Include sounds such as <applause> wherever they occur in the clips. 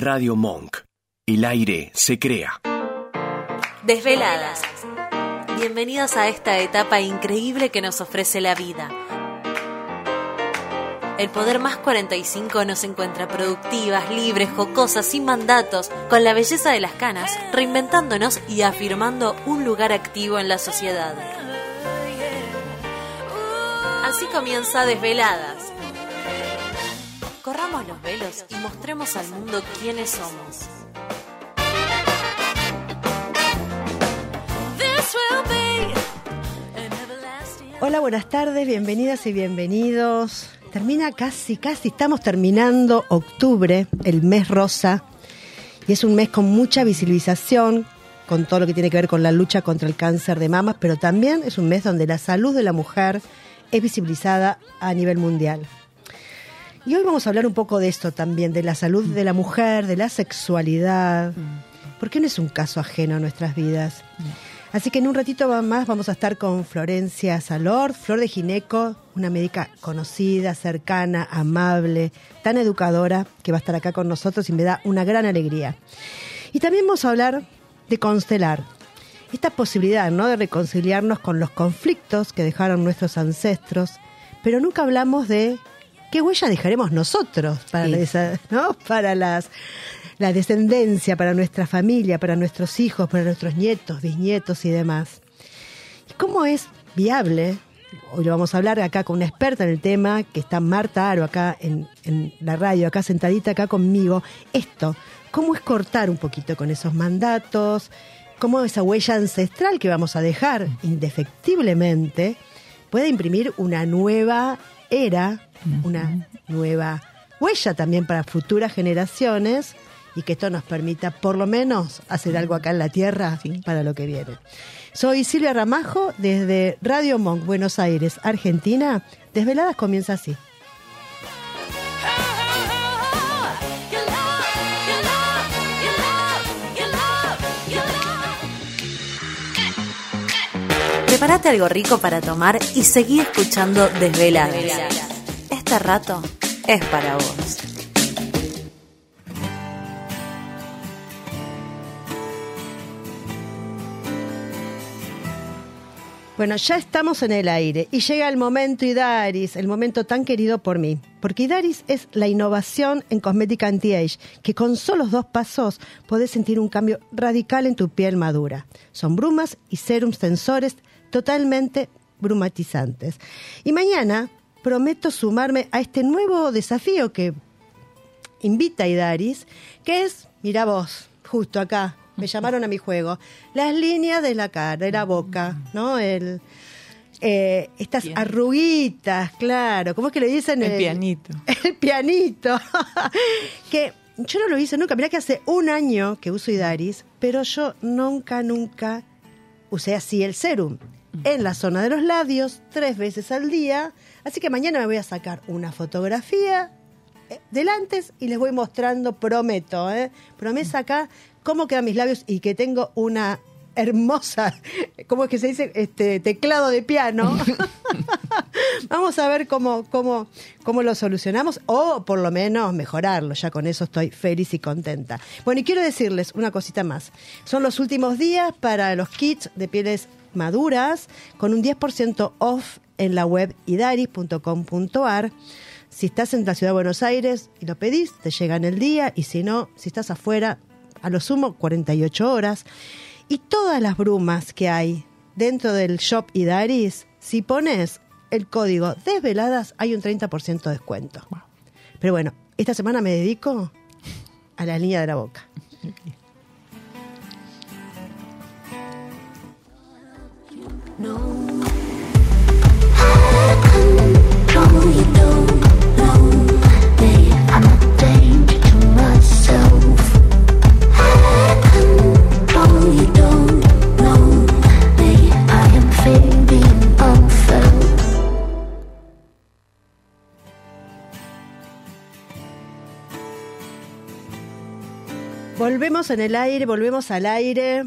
Radio Monk. El aire se crea. Desveladas. Bienvenidos a esta etapa increíble que nos ofrece la vida. El Poder Más 45 nos encuentra productivas, libres, jocosas, sin mandatos, con la belleza de las canas, reinventándonos y afirmando un lugar activo en la sociedad. Así comienza Desveladas. Y mostremos al mundo quiénes somos. Hola, buenas tardes, bienvenidas y bienvenidos. Termina casi, casi, estamos terminando octubre, el mes rosa, y es un mes con mucha visibilización, con todo lo que tiene que ver con la lucha contra el cáncer de mamas, pero también es un mes donde la salud de la mujer es visibilizada a nivel mundial. Y hoy vamos a hablar un poco de esto también, de la salud de la mujer, de la sexualidad, porque no es un caso ajeno a nuestras vidas. Así que en un ratito más vamos a estar con Florencia Salor, Flor de Gineco, una médica conocida, cercana, amable, tan educadora, que va a estar acá con nosotros y me da una gran alegría. Y también vamos a hablar de constelar, esta posibilidad ¿no? de reconciliarnos con los conflictos que dejaron nuestros ancestros, pero nunca hablamos de qué huella dejaremos nosotros para, ¿no? para las la descendencia para nuestra familia, para nuestros hijos, para nuestros nietos, bisnietos y demás. ¿Y cómo es viable? Hoy lo vamos a hablar acá con una experta en el tema, que está Marta Aro acá en, en la radio, acá sentadita acá conmigo. Esto, ¿cómo es cortar un poquito con esos mandatos? ¿Cómo esa huella ancestral que vamos a dejar indefectiblemente puede imprimir una nueva era, una nueva huella también para futuras generaciones y que esto nos permita por lo menos hacer algo acá en la tierra para lo que viene. Soy Silvia Ramajo desde Radio Monk, Buenos Aires, Argentina. Desveladas comienza así. Prepárate algo rico para tomar y seguir escuchando Desveladas. Este rato es para vos. Bueno, ya estamos en el aire y llega el momento Idaris, el momento tan querido por mí. Porque Idaris es la innovación en cosmética anti-age, que con solo dos pasos podés sentir un cambio radical en tu piel madura. Son brumas y serums tensores totalmente brumatizantes. Y mañana prometo sumarme a este nuevo desafío que invita Idaris, que es, mira vos, justo acá, me <laughs> llamaron a mi juego. Las líneas de la cara, de la boca, ¿no? El, eh, estas arruguitas, claro. ¿Cómo es que le dicen? El, pianito. El pianito. <laughs> <laughs> que yo no lo hice nunca. Mirá que hace un año que uso Idaris, pero yo nunca, nunca usé así el serum. En la zona de los labios, tres veces al día. Así que mañana me voy a sacar una fotografía eh, del antes y les voy mostrando, prometo, ¿eh? Promesa acá, cómo quedan mis labios y que tengo una hermosa, <laughs> ¿cómo es que se dice? Este teclado de piano. <laughs> <laughs> Vamos a ver cómo, cómo, cómo lo solucionamos o por lo menos mejorarlo. Ya con eso estoy feliz y contenta. Bueno, y quiero decirles una cosita más. Son los últimos días para los kits de pieles maduras con un 10% off en la web idaris.com.ar. Si estás en la ciudad de Buenos Aires y lo pedís, te llega en el día y si no, si estás afuera, a lo sumo 48 horas. Y todas las brumas que hay dentro del shop Idaris, si pones el código desveladas, hay un 30% de descuento. Pero bueno, esta semana me dedico a la línea de la boca. Volvemos en el aire, volvemos al aire.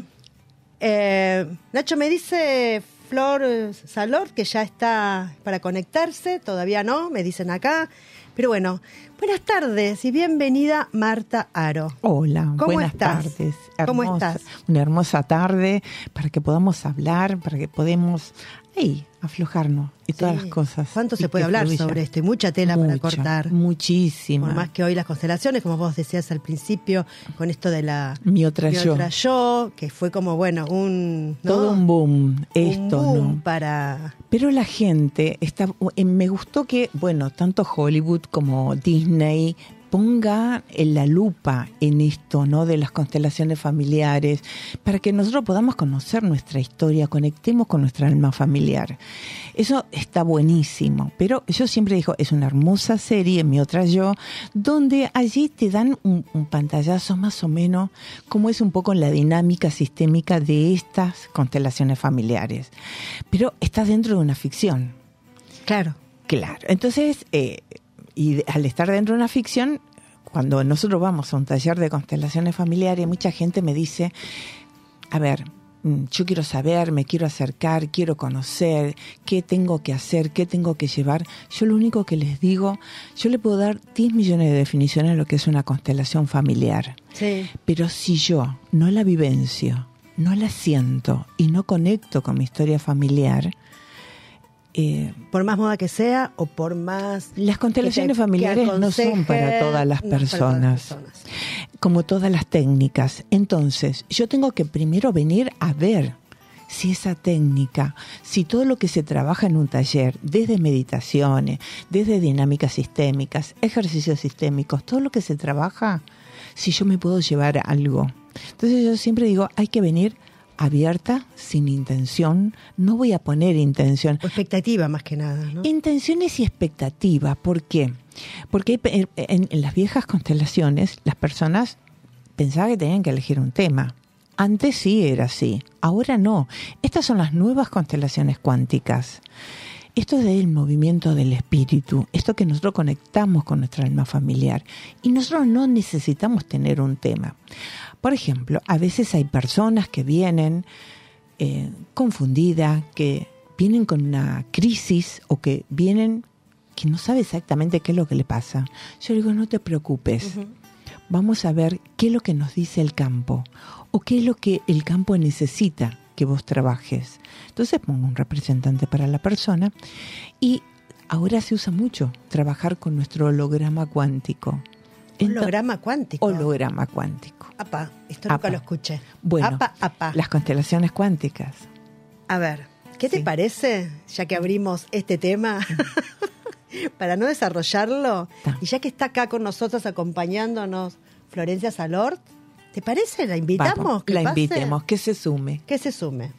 Eh, Nacho, me dice Flor Salor que ya está para conectarse, todavía no, me dicen acá. Pero bueno, buenas tardes y bienvenida Marta Aro. Hola, ¿Cómo buenas estás? tardes. ¿Cómo estás? Una hermosa tarde para que podamos hablar, para que podamos ahí aflojarnos y todas las cosas. ¿Cuánto se puede hablar fluya. sobre esto? Y mucha tela para cortar. Muchísima. Por más que hoy las constelaciones, como vos decías al principio, con esto de la Mi otra mi yo. otra yo, que fue como, bueno, un... ¿no? Todo un boom. Un Esto, boom ¿no? para... Pero la gente está. eh, Me gustó que, bueno, tanto Hollywood como Disney ponga en la lupa en esto, ¿no? De las constelaciones familiares, para que nosotros podamos conocer nuestra historia, conectemos con nuestra alma familiar. Eso está buenísimo, pero yo siempre digo, es una hermosa serie, mi otra yo, donde allí te dan un, un pantallazo más o menos cómo es un poco la dinámica sistémica de estas constelaciones familiares. Pero está dentro de una ficción. Claro. Claro. Entonces, eh, y al estar dentro de una ficción, cuando nosotros vamos a un taller de constelaciones familiares, mucha gente me dice, a ver, mm, yo quiero saber, me quiero acercar, quiero conocer, qué tengo que hacer, qué tengo que llevar. Yo lo único que les digo, yo le puedo dar 10 millones de definiciones de lo que es una constelación familiar. Sí. Pero si yo no la vivencio, no la siento y no conecto con mi historia familiar, eh, Por más moda que sea o por más... las constelaciones te- familiares no son para todas las no es para todas las personas, personas. como todas las técnicas. Entonces, yo tengo que primero venir a ver si esa técnica, si todo lo que se trabaja en un taller, desde meditaciones, desde dinámicas sistémicas, ejercicios sistémicos, todo lo que se trabaja, si yo me puedo llevar algo. Entonces yo siempre digo, hay que venir abierta, sin intención, no voy a poner intención. O expectativa más que nada, ¿no? Intenciones y expectativas, ¿por qué? Porque en, en- en las viejas constelaciones las personas pensaban que tenían que elegir un tema. Antes sí era así, ahora no. Estas son las nuevas constelaciones cuánticas. Esto es del movimiento del espíritu, esto que nosotros conectamos con nuestra alma familiar. Y nosotros no necesitamos tener un tema. Por ejemplo, a veces hay personas que vienen eh, confundidas, que vienen con una crisis o que vienen que no sabe exactamente qué es lo que le pasa. Yo digo, no te preocupes. Vamos a ver qué es lo que nos dice el campo o qué es lo que el campo necesita que vos trabajes. Entonces pongo un representante para la persona y ahora se usa mucho trabajar con nuestro holograma cuántico. Holograma cuántico. holograma cuántico. Apa, esto nunca Apa. lo escuché. Bueno, Apa, apa. las constelaciones cuánticas. A ver, ¿qué te Sí. parece, ya que abrimos este tema, <laughs> para no desarrollarlo, Ta. y ya que está acá con nosotros acompañándonos Florencia Salort, ¿te parece? ¿La invitamos? Vamos, que la pase? invitemos, que se sume. Que se sume.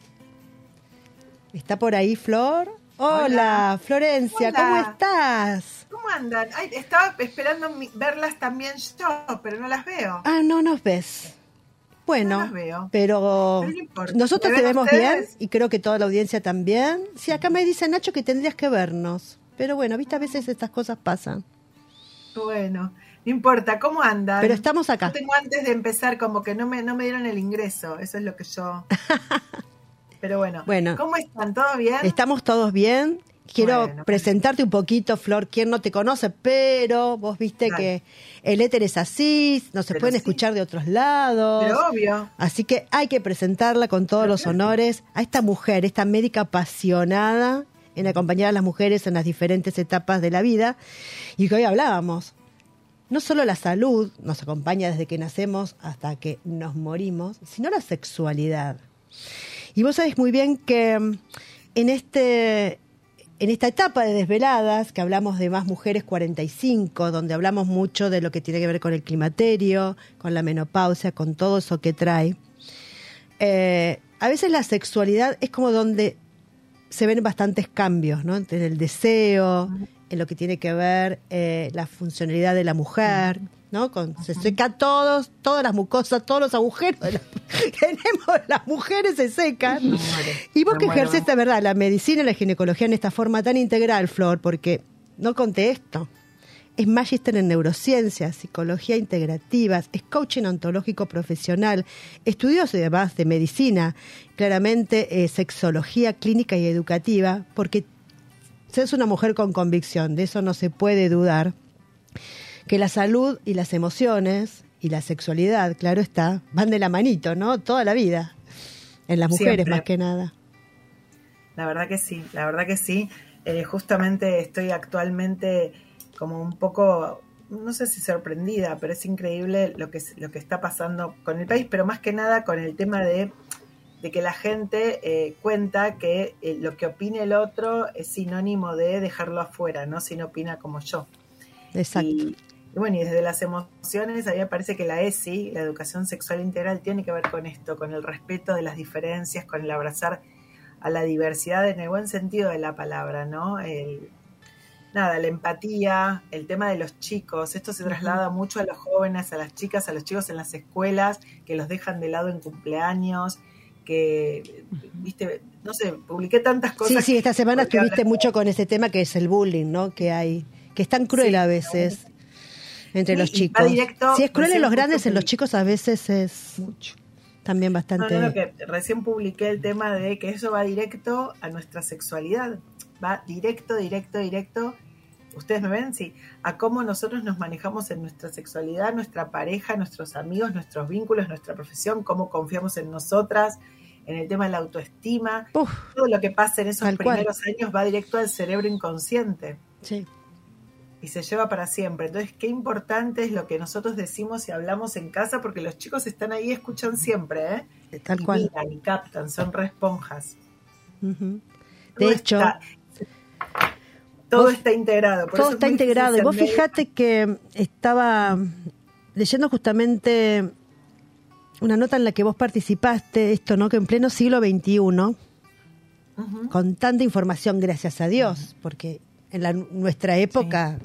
¿Está por ahí Flor? Hola, Hola. Florencia, Hola. ¿cómo estás? ¿Cómo andan? Ay, estaba esperando mi- verlas también yo, pero no las veo. Ah, no nos ves. Bueno, No las veo. pero Pero no importa. nosotros ¿Me te vemos bien y creo que toda la audiencia también. Sí, acá me dice Nacho que tendrías que vernos. Pero bueno, viste, a veces estas cosas pasan. Bueno, no importa, ¿cómo andan? Pero estamos acá. Yo tengo antes de empezar como que no me, no me dieron el ingreso, eso es lo que yo... <laughs> Pero bueno, Bueno. ¿cómo están? ¿Todo bien? Estamos todos bien. Quiero Bueno, presentarte un poquito, Flor, quien no te conoce, pero vos viste que el éter es así, no se pueden sí. escuchar de otros lados. Pero obvio. Así que hay que presentarla con todos los honores a esta mujer, esta médica apasionada en acompañar a las mujeres en las diferentes etapas de la vida y que hoy hablábamos. No solo la salud nos acompaña desde que nacemos hasta que nos morimos, sino la sexualidad. Y vos sabés muy bien que mm, en este en esta etapa de desveladas, que hablamos de más mujeres 45, donde hablamos mucho de lo que tiene que ver con el climaterio, con la menopausia, con todo eso que trae, eh, a veces la sexualidad es como donde se ven bastantes cambios, ¿no? En el deseo, en lo que tiene que ver eh, la funcionalidad de la mujer, ¿no? Con, se seca todos, todas las mucosas, todos los agujeros de la- que <laughs> tenemos las mujeres se secan. Y vos que ejerces de verdad la medicina y la ginecología en esta forma tan integral, Flor, porque no conté esto. Es magíster en neurociencias, psicología integrativa, es coaching ontológico profesional, estudios además de medicina, claramente eh, sexología clínica y educativa, porque sos una mujer con convicción, de eso no se puede dudar. Que la salud y las emociones y la sexualidad, claro está, van de la manito, ¿no? Toda la vida. En las mujeres Siempre. más que nada. La verdad que sí, la verdad que sí. Eh, justamente estoy actualmente como un poco, no sé si sorprendida, pero es increíble lo que, lo que está pasando con el país, pero más que nada con el tema de, de que la gente eh, cuenta que eh, lo que opine el otro es sinónimo de dejarlo afuera, ¿no? Si no opina como yo. Exacto. Y, bueno, y desde las emociones, a mí me parece que la ESI, la educación sexual integral, tiene que ver con esto, con el respeto de las diferencias, con el abrazar a la diversidad en el buen sentido de la palabra, ¿no? El, nada, la empatía, el tema de los chicos, esto se traslada mucho a los jóvenes, a las chicas, a los chicos en las escuelas, que los dejan de lado en cumpleaños, que, viste, no sé, publiqué tantas Sí, cosas. sí, esta semana estuviste mucho con ese tema que es el bullying, ¿no? Que hay, que es tan cruel Sí, a veces entre Sí, los chicos. directo, si es cruel en los grandes, en los chicos a veces es también No, bastante... no, no, que recién publiqué el tema de que eso va directo a nuestra sexualidad. Va directo, directo, directo. Ustedes me ven, sí. A cómo nosotros nos manejamos en nuestra sexualidad, nuestra pareja, nuestros amigos, nuestros vínculos, nuestra profesión, cómo confiamos en nosotras, en el tema de la autoestima. Uf, Todo lo que pasa en esos cual. primeros años va directo al cerebro inconsciente sí. Y se lleva para siempre. Entonces, qué importante es lo que nosotros decimos y hablamos en casa, porque los chicos están ahí, escuchan siempre, ¿eh? Tal y cual. miran y captan, son re esponjas. Ujú. Todo De hecho, está- todo vos- está integrado. por todo eso está integrado. Y vos fijate que estaba leyendo justamente una nota en la que vos participaste, esto, ¿no? Que en pleno siglo XXI, con tanta información, gracias a Dios, porque en la, nuestra época,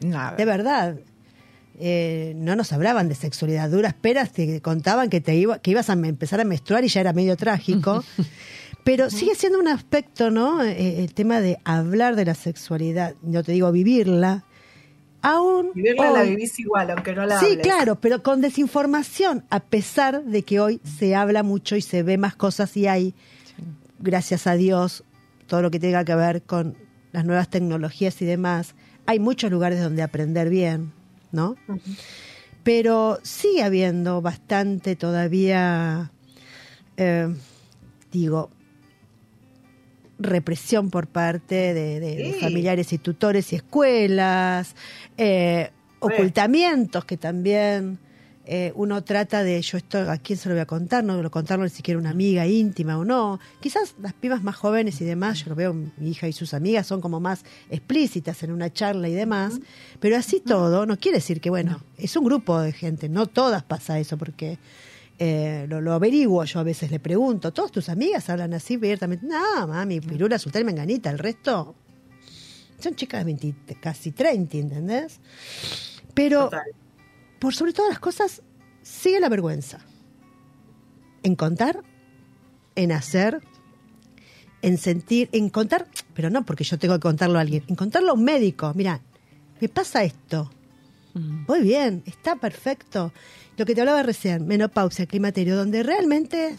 Nada. de verdad, eh, no nos hablaban de sexualidad. Duras peras te contaban que, te iba, que ibas a empezar a menstruar y ya era medio trágico. <laughs> Pero sigue siendo un aspecto, ¿no? Eh, el tema de hablar de la sexualidad, no te digo vivirla, aún Vivirla la vivís igual, aunque no la Sí, hables. claro, pero con desinformación, a pesar de que hoy se habla mucho y se ve más cosas y hay, gracias a Dios, todo lo que tenga que ver con las nuevas tecnologías y demás, hay muchos lugares donde aprender bien, ¿no? Pero sigue habiendo bastante todavía, eh, digo, represión por parte de, de- familiares y tutores y escuelas, eh, ocultamientos que también eh, uno trata de, yo esto, ¿a quién se lo voy a contar? No lo contarlo ni siquiera una amiga íntima o no. Quizás las pibas más jóvenes y demás, yo lo veo, mi hija y sus amigas son como más explícitas en una charla y demás, pero así todo no quiere decir que, bueno, es un grupo de gente, no todas pasa eso, porque eh, lo, lo averiguo yo a veces, le pregunto, ¿todas tus amigas hablan así abiertamente? No, mami, pirula, sultana y menganita, el resto son chicas de 20, casi 30, ¿entendés? Pero Total. Por sobre todas las cosas, sigue la vergüenza. En contar, en hacer, en sentir, en contar, pero no porque yo tengo que contarlo a alguien, en contarlo a un médico. Mira, me pasa esto. Mm. Muy bien, está perfecto. Lo que te hablaba recién, menopausia, climaterio, donde realmente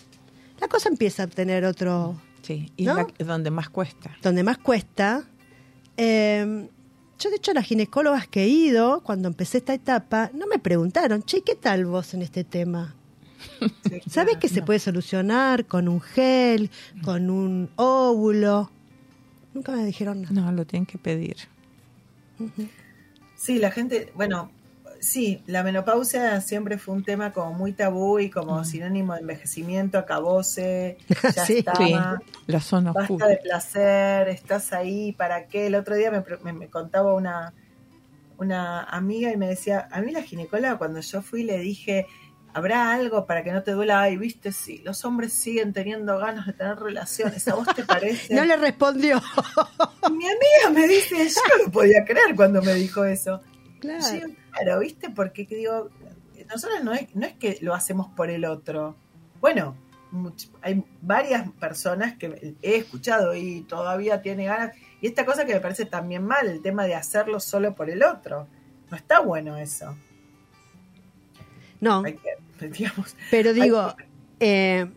la cosa empieza a tener otro, Sí, y ¿No? es donde más cuesta. donde más cuesta. Eh, yo, de hecho, las ginecólogas que he ido, cuando empecé esta etapa, no me preguntaron, che, ¿qué tal vos en este tema? Sí, <laughs> ¿Sabes claro. que se puede solucionar con un gel, con un óvulo? Nunca me dijeron nada. No, lo tienen que pedir. Sí, la gente, bueno, sí, la menopausia siempre fue un tema como muy tabú y como sinónimo de envejecimiento, acabose, <laughs> ya Sí. está, Sí, la zona basta oscura. de placer, estás ahí, ¿para qué? El otro día me, me- me contaba una, una amiga y me decía, a mí la ginecóloga cuando yo fui le dije, ¿habrá algo para que no te duela? Ay, viste, sí, los hombres siguen teniendo ganas de tener relaciones, ¿a vos te <laughs> parece? No le respondió. Mi amiga me dice, yo no lo podía creer cuando me dijo eso. Claro. Sí, claro, ¿viste? Porque digo, nosotros no es, no es que lo hacemos por el otro. Bueno, much- hay varias personas que he escuchado y todavía tiene ganas. Y esta cosa que me parece también mal, el tema de hacerlo solo por el otro. No está bueno eso. No, Hay que, <laughs> digamos, pero digo, eh,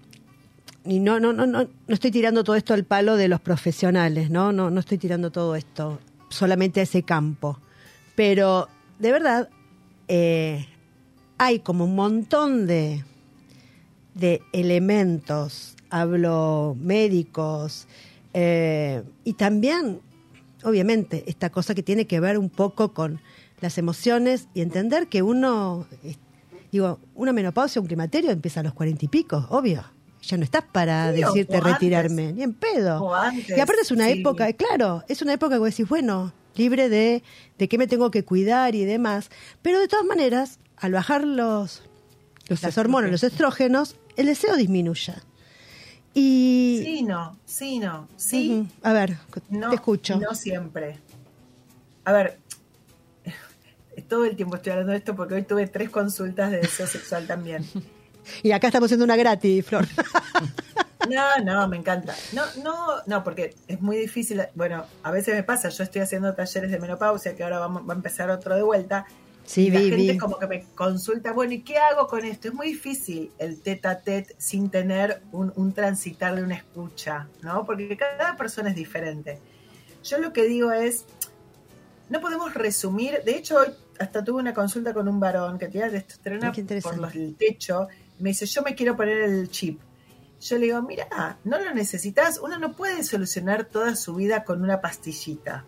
y no, no, no, no, no estoy tirando todo esto al palo de los profesionales, ¿no? No, no estoy tirando todo esto solamente a ese campo. Pero de verdad, eh, hay como un montón de, de elementos, hablo médicos, eh, y también, obviamente, esta cosa que tiene que ver un poco con las emociones y entender que uno, digo, una menopausia, un climaterio empieza a los cuarenta y pico, obvio. Ya no estás para Sí, decirte antes. retirarme, ni en pedo. O antes, y aparte es una sí. época, claro, es una época que vos decís, bueno, libre de, de qué me tengo que cuidar y demás. Pero de todas maneras, al bajar los, Los las hormonas, los estrógenos, el deseo disminuye. Y. Sí, no, sí, no, sí. A ver, no, te escucho. No siempre. A ver, <laughs> todo el tiempo estoy hablando de esto porque hoy tuve tres consultas de deseo sexual también. <laughs> Y acá estamos haciendo una gratis, Flor. <laughs> No, no, me encanta. No, no, no, porque es muy difícil. Bueno, a veces me pasa, yo estoy haciendo talleres de menopausia, que ahora vamos, va a empezar otro de vuelta. Sí, y la vi, gente vi. como que me consulta, bueno, ¿y qué hago con esto? Es muy difícil el tete a tete sin tener un, un transitar de una escucha, ¿no? Porque cada persona es diferente. Yo lo que digo es, no podemos resumir, de hecho hoy hasta tuve una consulta con un varón que tenía qué interesante. por los, el techo, me dice, yo me quiero poner el chip. Yo le digo, mira, no lo necesitas, uno no puede solucionar toda su vida con una pastillita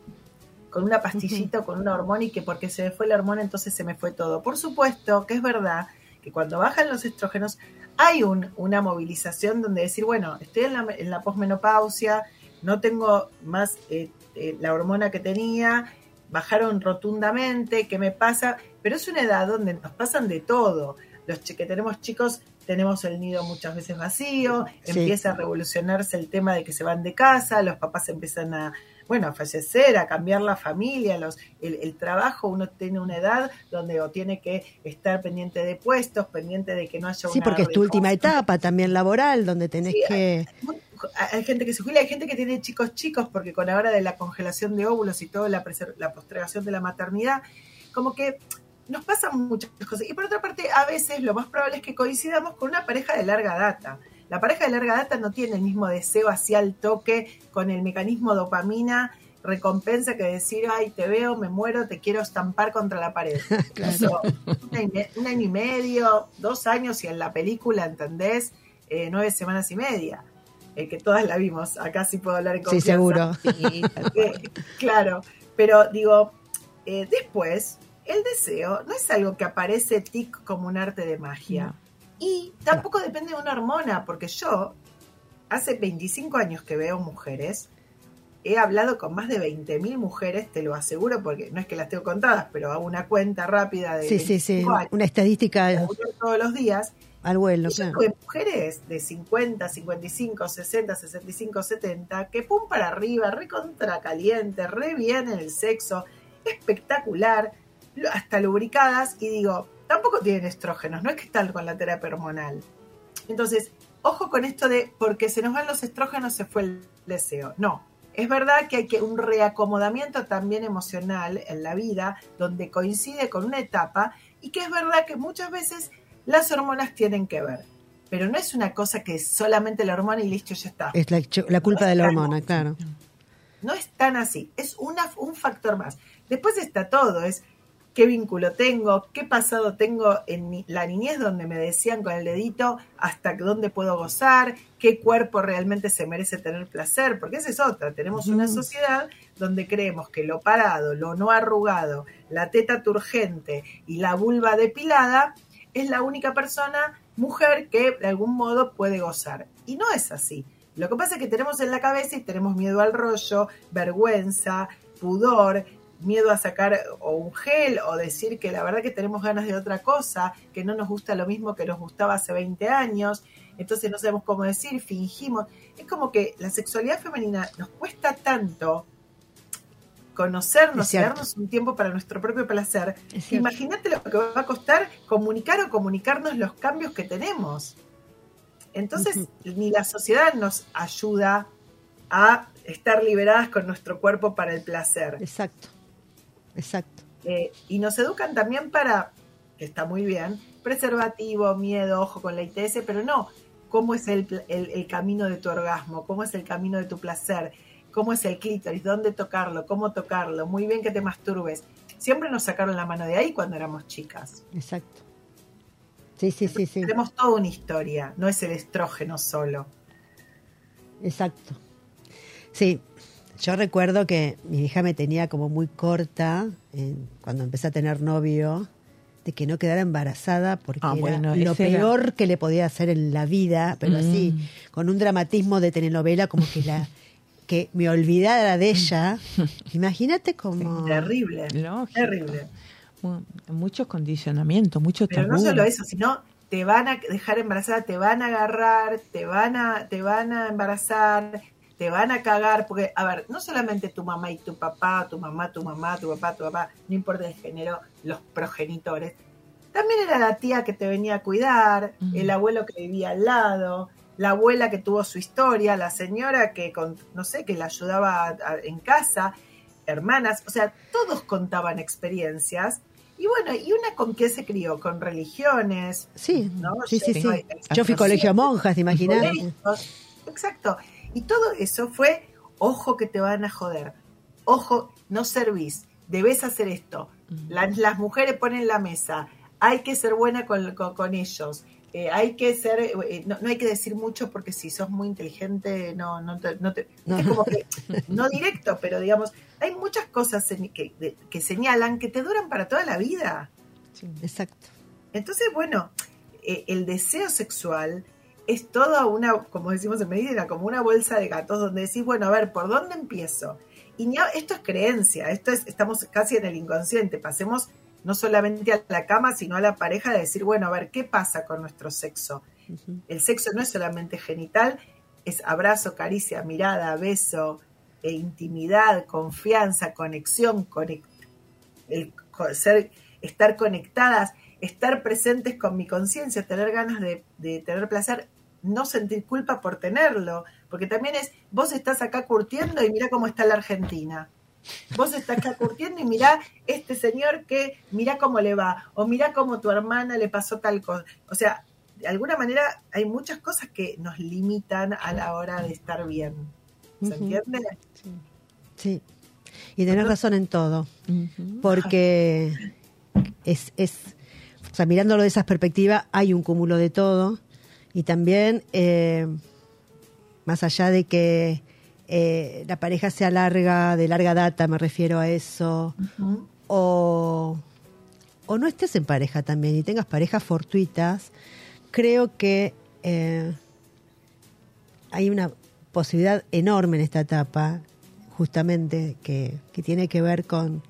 con una pastillita o con una hormona y que porque se me fue la hormona entonces se me fue todo. Por supuesto que es verdad que cuando bajan los estrógenos hay un- una movilización donde decir, bueno, estoy en la, en la posmenopausia, no tengo más eh, eh, la hormona que tenía, bajaron rotundamente, ¿qué me pasa? Pero es una edad donde nos pasan de todo. Los que tenemos chicos tenemos el nido muchas veces vacío, Sí. empieza a revolucionarse el tema de que se van de casa, los papás empiezan a, bueno, a fallecer, a cambiar la familia, los, el, el trabajo, uno tiene una edad donde o tiene que estar pendiente de puestos, pendiente de que no haya Sí, una porque es tu última etapa también laboral, donde tenés Sí, que... Hay gente que se jubila, hay gente que tiene chicos chicos, porque con la hora de la congelación de óvulos y toda la, la postergación de la maternidad, como que nos pasan muchas cosas. Y por otra parte, a veces lo más probable es que coincidamos con una pareja de larga data. La pareja de larga data no tiene el mismo deseo hacia el toque con el mecanismo dopamina recompensa que decir, ay, te veo, me muero, te quiero estampar contra la pared. <laughs> Eso, un, año, y medio, dos años y en la película, ¿entendés? Eh, nueve semanas y media. Eh, que todas la vimos, acá sí puedo hablar en Sí, confianza. seguro. Sí, <laughs> cual. Eh, claro, pero digo, eh, después, el deseo no es algo que aparece tic como un arte de magia. No. Y tampoco depende de una hormona, porque yo, hace 25 años que veo mujeres, he hablado con más de 20.000 mujeres, te lo aseguro, porque no es que las tengo contadas, pero hago una cuenta rápida de Sí, sí, sí. 25 años, Una estadística todos los días, al vuelo, y claro. tuve mujeres de 50, 55, 60, 65, 70, que pum para arriba, re contra caliente, re bien en el sexo, espectacular, hasta lubricadas, y digo, tampoco tienen estrógenos, no es que están con la terapia hormonal. Entonces, ojo con esto de porque se nos van los estrógenos se fue el deseo. No, es verdad que hay que un reacomodamiento también emocional en la vida, donde coincide con una etapa, y que es verdad que muchas veces las hormonas tienen que ver. Pero no es una cosa que es solamente la hormona y listo, ya está. Es la, la culpa de la hormona, claro. No es tan así, es una, un factor más. Después está todo, es qué vínculo tengo, qué pasado tengo en la niñez donde me decían con el dedito hasta dónde puedo gozar, qué cuerpo realmente se merece tener placer, porque esa es otra, tenemos una sociedad donde creemos que lo parado, lo no arrugado, la teta turgente y la vulva depilada es la única persona, mujer, que de algún modo puede gozar. Y no es así. Lo que pasa es que tenemos en la cabeza y tenemos miedo al rollo, vergüenza, pudor, miedo a sacar o un gel o decir que la verdad que tenemos ganas de otra cosa, que no nos gusta lo mismo que nos gustaba hace 20 años, entonces no sabemos cómo decir, fingimos. Es como que la sexualidad femenina nos cuesta tanto conocernos y darnos un tiempo para nuestro propio placer. Imagínate lo que va a costar comunicar o comunicarnos los cambios que tenemos. Entonces, ni la sociedad nos ayuda a estar liberadas con nuestro cuerpo para el placer. Exacto. Exacto. Eh, y nos educan también para, que está muy bien, preservativo, miedo, ojo con la ITS, pero no cómo es el, el camino de tu orgasmo, cómo es el camino de tu placer, cómo es el clítoris, dónde tocarlo, cómo tocarlo, muy bien que te masturbes. siempre nos sacaron la mano de ahí cuando éramos chicas. Exacto. Sí, sí, sí, sí. Tenemos toda una historia, no es el estrógeno solo. Exacto. Sí, yo recuerdo que mi hija me tenía como muy corta eh, cuando empecé a tener novio, de que no quedara embarazada porque Ah, era bueno, lo era- peor que le podía hacer en la vida, pero así, Mm. con un dramatismo de telenovela como que la <laughs> que me olvidara de ella. <laughs> Imagínate como Terrible, Lógico. terrible. Mu- Muchos condicionamientos, mucho Pero tabú. no solo eso, sino te van a dejar embarazada, te van a agarrar, te van a, te van a embarazar, te van a cagar, porque, a ver, no solamente tu mamá y tu papá, tu mamá, tu mamá, tu papá, tu papá, no importa el género, los progenitores. También era la tía que te venía a cuidar, el abuelo que vivía al lado, la abuela que tuvo su historia, la señora que, con, no sé, que la ayudaba a- a- en casa, hermanas, o sea, todos contaban experiencias. Y bueno, ¿y una con qué se crió? Con religiones, Sí, ¿no? sí, sí, Yo fui colegio de monjas, ¿te imaginas? colegios. Exacto. Y todo eso fue, ojo que te van a joder, ojo, no servís, debes hacer esto. Las, las mujeres ponen la mesa, hay que ser buena con, con- con ellos. eh, hay que ser, eh, no, no hay que decir mucho porque si sos muy inteligente, no, no te, no te- es como que, <laughs> no directo, pero digamos, hay muchas cosas en- que, de- que señalan que te duran para toda la vida. Sí. Exacto. Entonces, bueno, eh, el deseo sexual es toda una, como decimos en medicina, como una bolsa de gatos donde decís, bueno, a ver, ¿por dónde empiezo? Y ni a- esto es creencia, esto es, estamos casi en el inconsciente, pasemos no solamente a la cama, sino a la pareja de decir, bueno, a ver, ¿qué pasa con nuestro sexo? El sexo no es solamente genital, es abrazo, caricia, mirada, beso, e intimidad, confianza, conexión, el ser, estar conectadas, estar presentes con mi conciencia, tener ganas de, de tener placer, no sentir culpa por tenerlo, porque también es, vos estás acá curtiendo y mira cómo está la Argentina. Vos estás acá curtiendo y mirá este señor que, mirá cómo le va, o mirá cómo tu hermana le pasó tal cosa. O sea, de alguna manera hay muchas cosas que nos limitan a la hora de estar bien. ¿Se entiende? Sí. Y tenés razón en todo. Porque es, es, o sea, mirándolo de esa perspectiva, hay un cúmulo de todo y también, eh, más allá de que eh, la pareja sea larga, de larga data, me refiero a eso, o, o no estés en pareja también y tengas parejas fortuitas, creo que eh, hay una posibilidad enorme en esta etapa, justamente, que, que tiene que ver con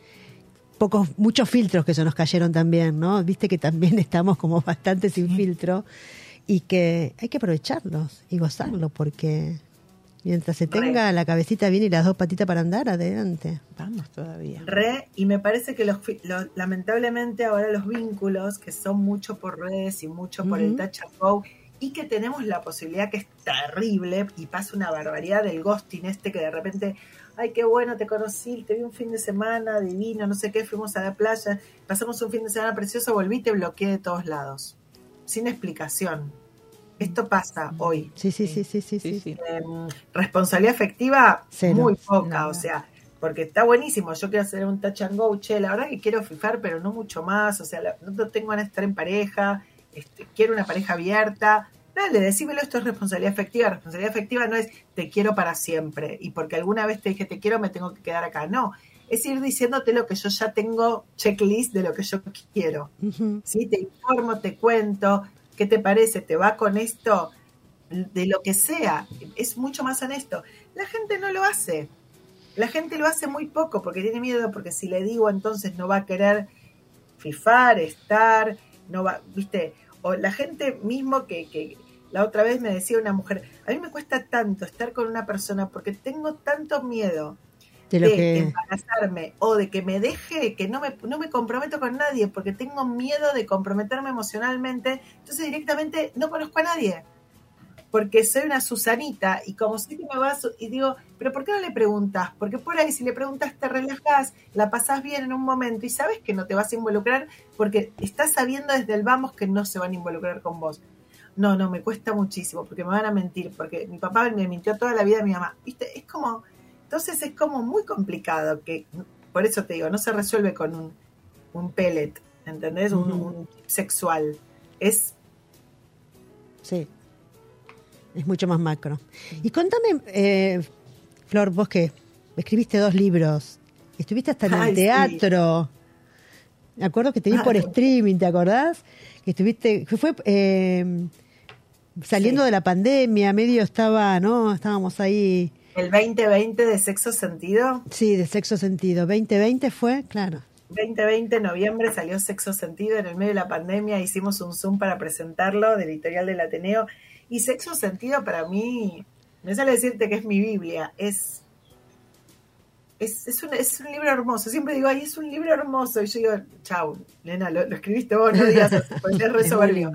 pocos, muchos filtros que se nos cayeron también, ¿no? Viste que también <laughs> estamos como bastante sin filtro y que hay que aprovecharlos y gozarlos porque mientras se Re. tenga la cabecita bien y las dos patitas para andar, adelante. Vamos todavía. Re, y me parece que los, fi- lo- lamentablemente ahora los vínculos, que son mucho por redes y mucho por el touch and go, y que tenemos la posibilidad que es terrible y pasa una barbaridad del ghosting este que de repente, ay, qué bueno, te conocí, te vi un fin de semana divino, no sé qué, fuimos a la playa, pasamos un fin de semana precioso, volví y te bloqueé de todos lados, sin explicación. Esto pasa hoy. Sí, sí, sí, sí, sí. Sí. Em, responsabilidad afectiva Cero. muy poca, Nada. o sea, porque está buenísimo, yo quiero hacer un touch and go, che, la verdad que quiero fifar, pero no mucho más, o sea, la- no tengo ganas de estar en pareja, este, quiero una pareja abierta, dale, decímelo, esto es responsabilidad afectiva, responsabilidad afectiva no es te quiero para siempre, y porque alguna vez te dije te quiero, me tengo que quedar acá, no, es ir diciéndote lo que yo ya tengo checklist de lo que yo quiero. Ujú. ¿sí? Te informo, te cuento, ¿qué te parece? ¿Te va con esto? De lo que sea, es mucho más honesto. La gente no lo hace. La gente lo hace muy poco porque tiene miedo, porque si le digo entonces no va a querer fifar, estar, no va, viste, o la gente mismo que, que la otra vez me decía una mujer, a mí me cuesta tanto estar con una persona porque tengo tanto miedo De de lo que... embarazarme o de que me deje, que no me, no me comprometo con nadie porque tengo miedo de comprometerme emocionalmente, entonces directamente no conozco a nadie. Porque soy una Susanita y como sé que me vas y digo, pero ¿por qué no le preguntas? Porque por ahí si le preguntas te relajas, la pasás bien en un momento y sabes que no te vas a involucrar porque estás sabiendo desde el vamos que no se van a involucrar con vos. No, no, me cuesta muchísimo porque me van a mentir, porque mi papá me mintió toda la vida a mi mamá. ¿Viste? Es como, entonces es como muy complicado que, por eso te digo, no se resuelve con un un pellet, ¿entendés? Un- un, sexual. Es Sí. Es mucho más macro. Y contame, eh, Flor, vos que escribiste dos libros, estuviste hasta en el Ay, sí. teatro. Me acuerdo que te vi por streaming, ¿te acordás? Que estuviste, que fue eh, saliendo Sí. de la pandemia, medio estaba, ¿no? Estábamos ahí, el 2020 de sexo sentido. sí, de sexo sentido. 2020 fue, claro. 2020, noviembre, salió Sexo Sentido en el medio de la pandemia. Hicimos un Zoom para presentarlo del editorial del Ateneo. Y Sexo Sentido para mí, me sale decirte que es mi Biblia. Es, es, es, un, es un libro hermoso. Siempre digo, ay, es un libro hermoso. Y yo digo, chau, nena, lo, lo escribiste vos, no digas <laughs> porque es re soberbio.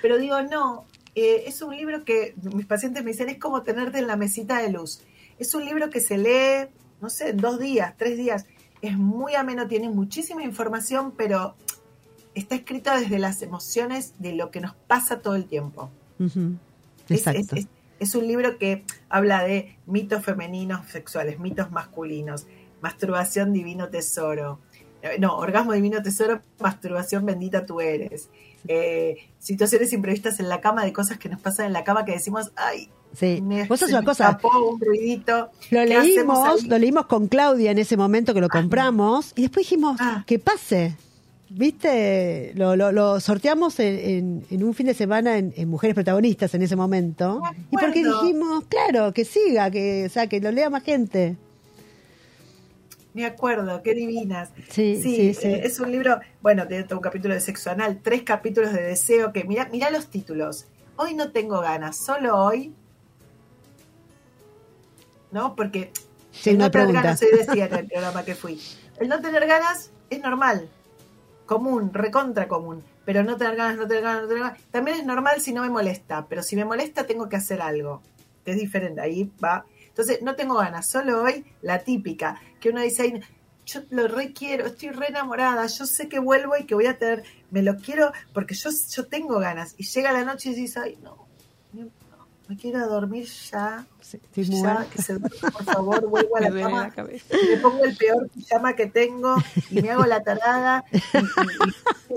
Pero digo, no, eh, es un libro que mis pacientes me dicen, es como tenerte en la mesita de luz. Es un libro que se lee, no sé, en dos días, tres días. Es muy ameno, tiene muchísima información, pero está escrito desde las emociones de lo que nos pasa todo el tiempo. Exacto. Es, es- es un libro que habla de mitos femeninos sexuales, mitos masculinos, masturbación divino tesoro. Eh, No, orgasmo divino tesoro, masturbación bendita tú eres. Eh, situaciones imprevistas en la cama, de cosas que nos pasan en la cama que decimos, ay, sí. me, Vos sos una cosa, un ruidito. Lo ¿Qué hacemos leímos, lo leímos con Claudia en ese momento que lo compramos y después dijimos Ah. que pase. ¿Viste? Lo, lo, lo sorteamos en, en- en un fin de semana en, en Mujeres Protagonistas en ese momento. Me Y porque dijimos, claro, que siga, que, o sea, que lo lea más gente. Me acuerdo, qué divinas. Sí, Sí, sí, sí. es un libro, bueno, tiene todo un capítulo de sexo anal, tres capítulos de deseo, que mira, mira los títulos. Hoy no tengo ganas, solo hoy. ¿No? Porque Sí, el no tener pregunta. ganas, hoy decía en el <laughs> programa que fui. El no tener ganas es normal, común, recontra común. Pero no tener ganas, no tener ganas, no tener ganas. También es normal si no me molesta, pero si me molesta tengo que hacer algo. Es diferente, ahí va. Entonces, no tengo ganas, solo hoy la típica, que uno dice, "Ay, yo lo requiero, estoy re enamorada, yo sé que vuelvo y que voy a tener, me lo quiero porque yo, yo tengo ganas. Y llega la noche y dices, ay, no, no, me quiero dormir ya, Sí, estoy ya, muerta. que se por favor, vuelvo a <laughs> la cama la cabeza. y me pongo el peor pijama que tengo y me hago la tarada y, y- y-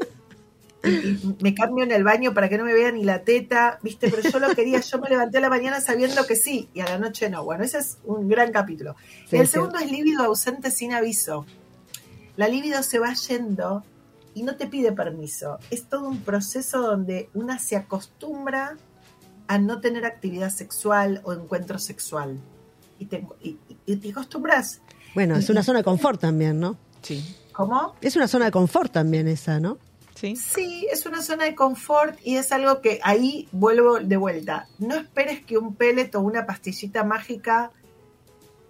y me cambio en el baño para que no me vean ni la teta, ¿viste? Pero yo lo quería, yo me levanté a la mañana sabiendo que sí y a la noche no. Bueno, ese es un gran capítulo. Sí, el sí. segundo es líbido ausente sin aviso. La líbido se va yendo y no te pide permiso. Es todo un proceso donde una se acostumbra a no tener actividad sexual o encuentro sexual. Y te, y- y te acostumbras. Bueno, es una zona de confort también, ¿no? Sí. ¿Cómo? Es una zona de confort también esa, ¿no? Sí. Sí, es una zona de confort y es algo que ahí vuelvo de vuelta. No esperes que un pellet o una pastillita mágica,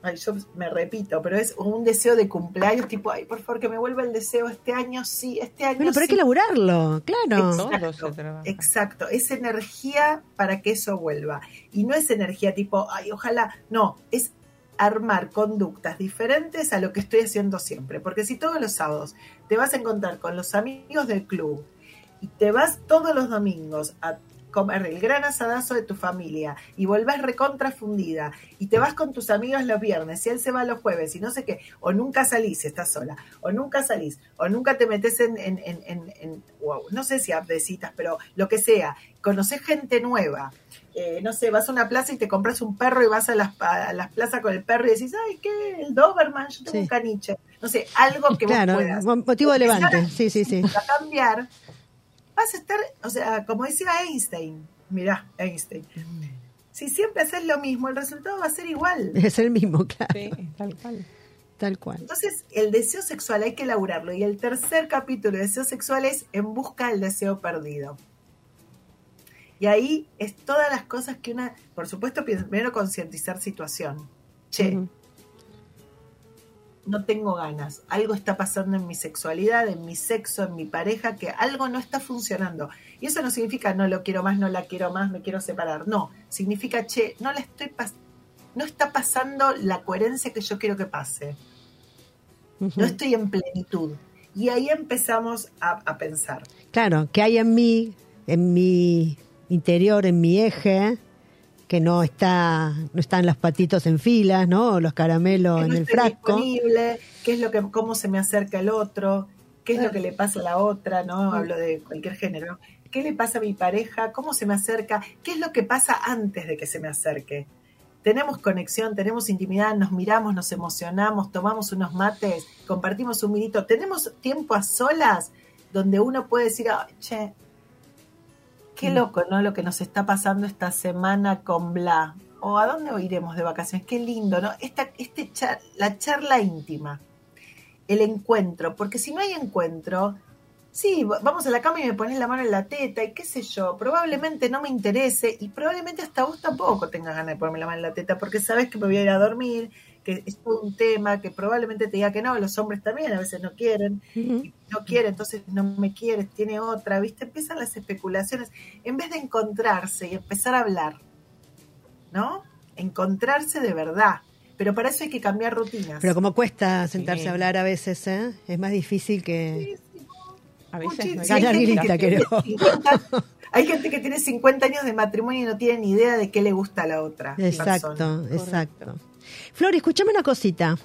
ay, yo me repito, pero es un deseo de cumpleaños, tipo, ay, por favor, que me vuelva el deseo este año, sí, este año Bueno, pero hay que laburarlo, claro. Exacto. Todo se trabaja. Exacto, es energía para que eso vuelva. Y no es energía tipo, ay, ojalá, no, es armar conductas diferentes a lo que estoy haciendo siempre. Porque si todos los sábados te vas a encontrar con los amigos del club y te vas todos los domingos a comer el gran asadazo de tu familia y volvés recontrafundida y te vas con tus amigos los viernes y él se va los jueves y no sé qué, o nunca salís si estás sola, o nunca salís, o nunca te metes en, no sé si app de citas, pero lo que sea, conoces gente nueva, eh, no sé, vas a una plaza y te compras un perro y vas a las, a las plazas con el perro y decís, ay, ¿qué? El Doberman, yo tengo Sí. un caniche, no sé, algo que Claro, vos puedas mo- motivo de levante. Sí, sí, sí. a cambiar, vas a estar, o sea, como decía Einstein, mirá, Einstein, si siempre haces lo mismo, el resultado va a ser igual. Es el mismo, claro. Sí, tal cual. Tal cual. Entonces, el deseo sexual hay que elaborarlo. Y el tercer capítulo de deseo sexual es en busca del deseo perdido. Y ahí es todas las cosas que una, por supuesto, primero concientizar situación. Che, no tengo ganas, algo está pasando en mi sexualidad, en mi sexo, en mi pareja, que algo no está funcionando. Y eso no significa no lo quiero más, no la quiero más, me quiero separar. No, significa, che, no la estoy no está pasando la coherencia que yo quiero que pase. No estoy en plenitud. Y ahí empezamos a, a pensar. Claro, que hay en mí, en mi interior, en mi eje, que no está, no están los patitos en filas, ¿no? O los caramelos que en el frasco. disponible, qué es lo que, cómo se me acerca el otro. qué es lo que le pasa a la otra, ¿no? Hablo de cualquier género. ¿Qué le pasa a mi pareja? ¿Cómo se me acerca? ¿Qué es lo que pasa antes de que se me acerque? Tenemos conexión, tenemos intimidad, nos miramos, nos emocionamos, tomamos unos mates, compartimos un minuto, tenemos tiempo a solas donde uno puede decir, che, qué loco, ¿no? Lo que nos está pasando esta semana con Bla. O a dónde iremos de vacaciones, qué lindo, ¿no? Esta, este la charla íntima, el encuentro, porque si no hay encuentro, sí, vamos a la cama y me pones la mano en la teta y qué sé yo, probablemente no me interese y probablemente hasta vos tampoco tengas ganas de ponerme la mano en la teta porque sabes que me voy a ir a dormir, que es todo un tema, que probablemente te diga que no, los hombres también a veces no quieren, no quiere, entonces no me quieres, tiene otra, ¿viste? Empiezan las especulaciones, en vez de encontrarse y empezar a hablar, ¿no? Encontrarse de verdad. Pero para eso hay que cambiar rutinas. Pero como cuesta sentarse a hablar a veces, ¿eh? Es más difícil que... A veces no hay, gente que tiene 50 años de matrimonio y no tiene ni idea de qué le gusta a la otra. Exacto, exacto. Flor, escúchame una cosita.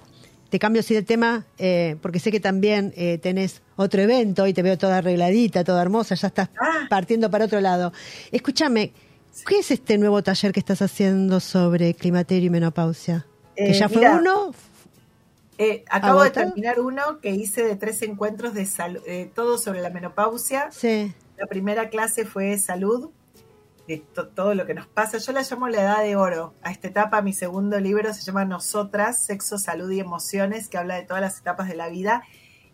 Te cambio así de tema, eh, porque sé que también eh, tenés otro evento y te veo toda arregladita, toda hermosa, ya estás ah. partiendo para otro lado. Escúchame, ¿qué es este nuevo taller que estás haciendo sobre climaterio y menopausia? ¿Que ya eh, fue uno? Eh, acabo de terminar uno que hice de tres encuentros de salud, todo sobre la menopausia. Sí. La primera clase fue salud, de todo lo que nos pasa. Yo la llamo la edad de oro. A esta etapa, mi segundo libro se llama Nosotras, Sexo, Salud y Emociones, que habla de todas las etapas de la vida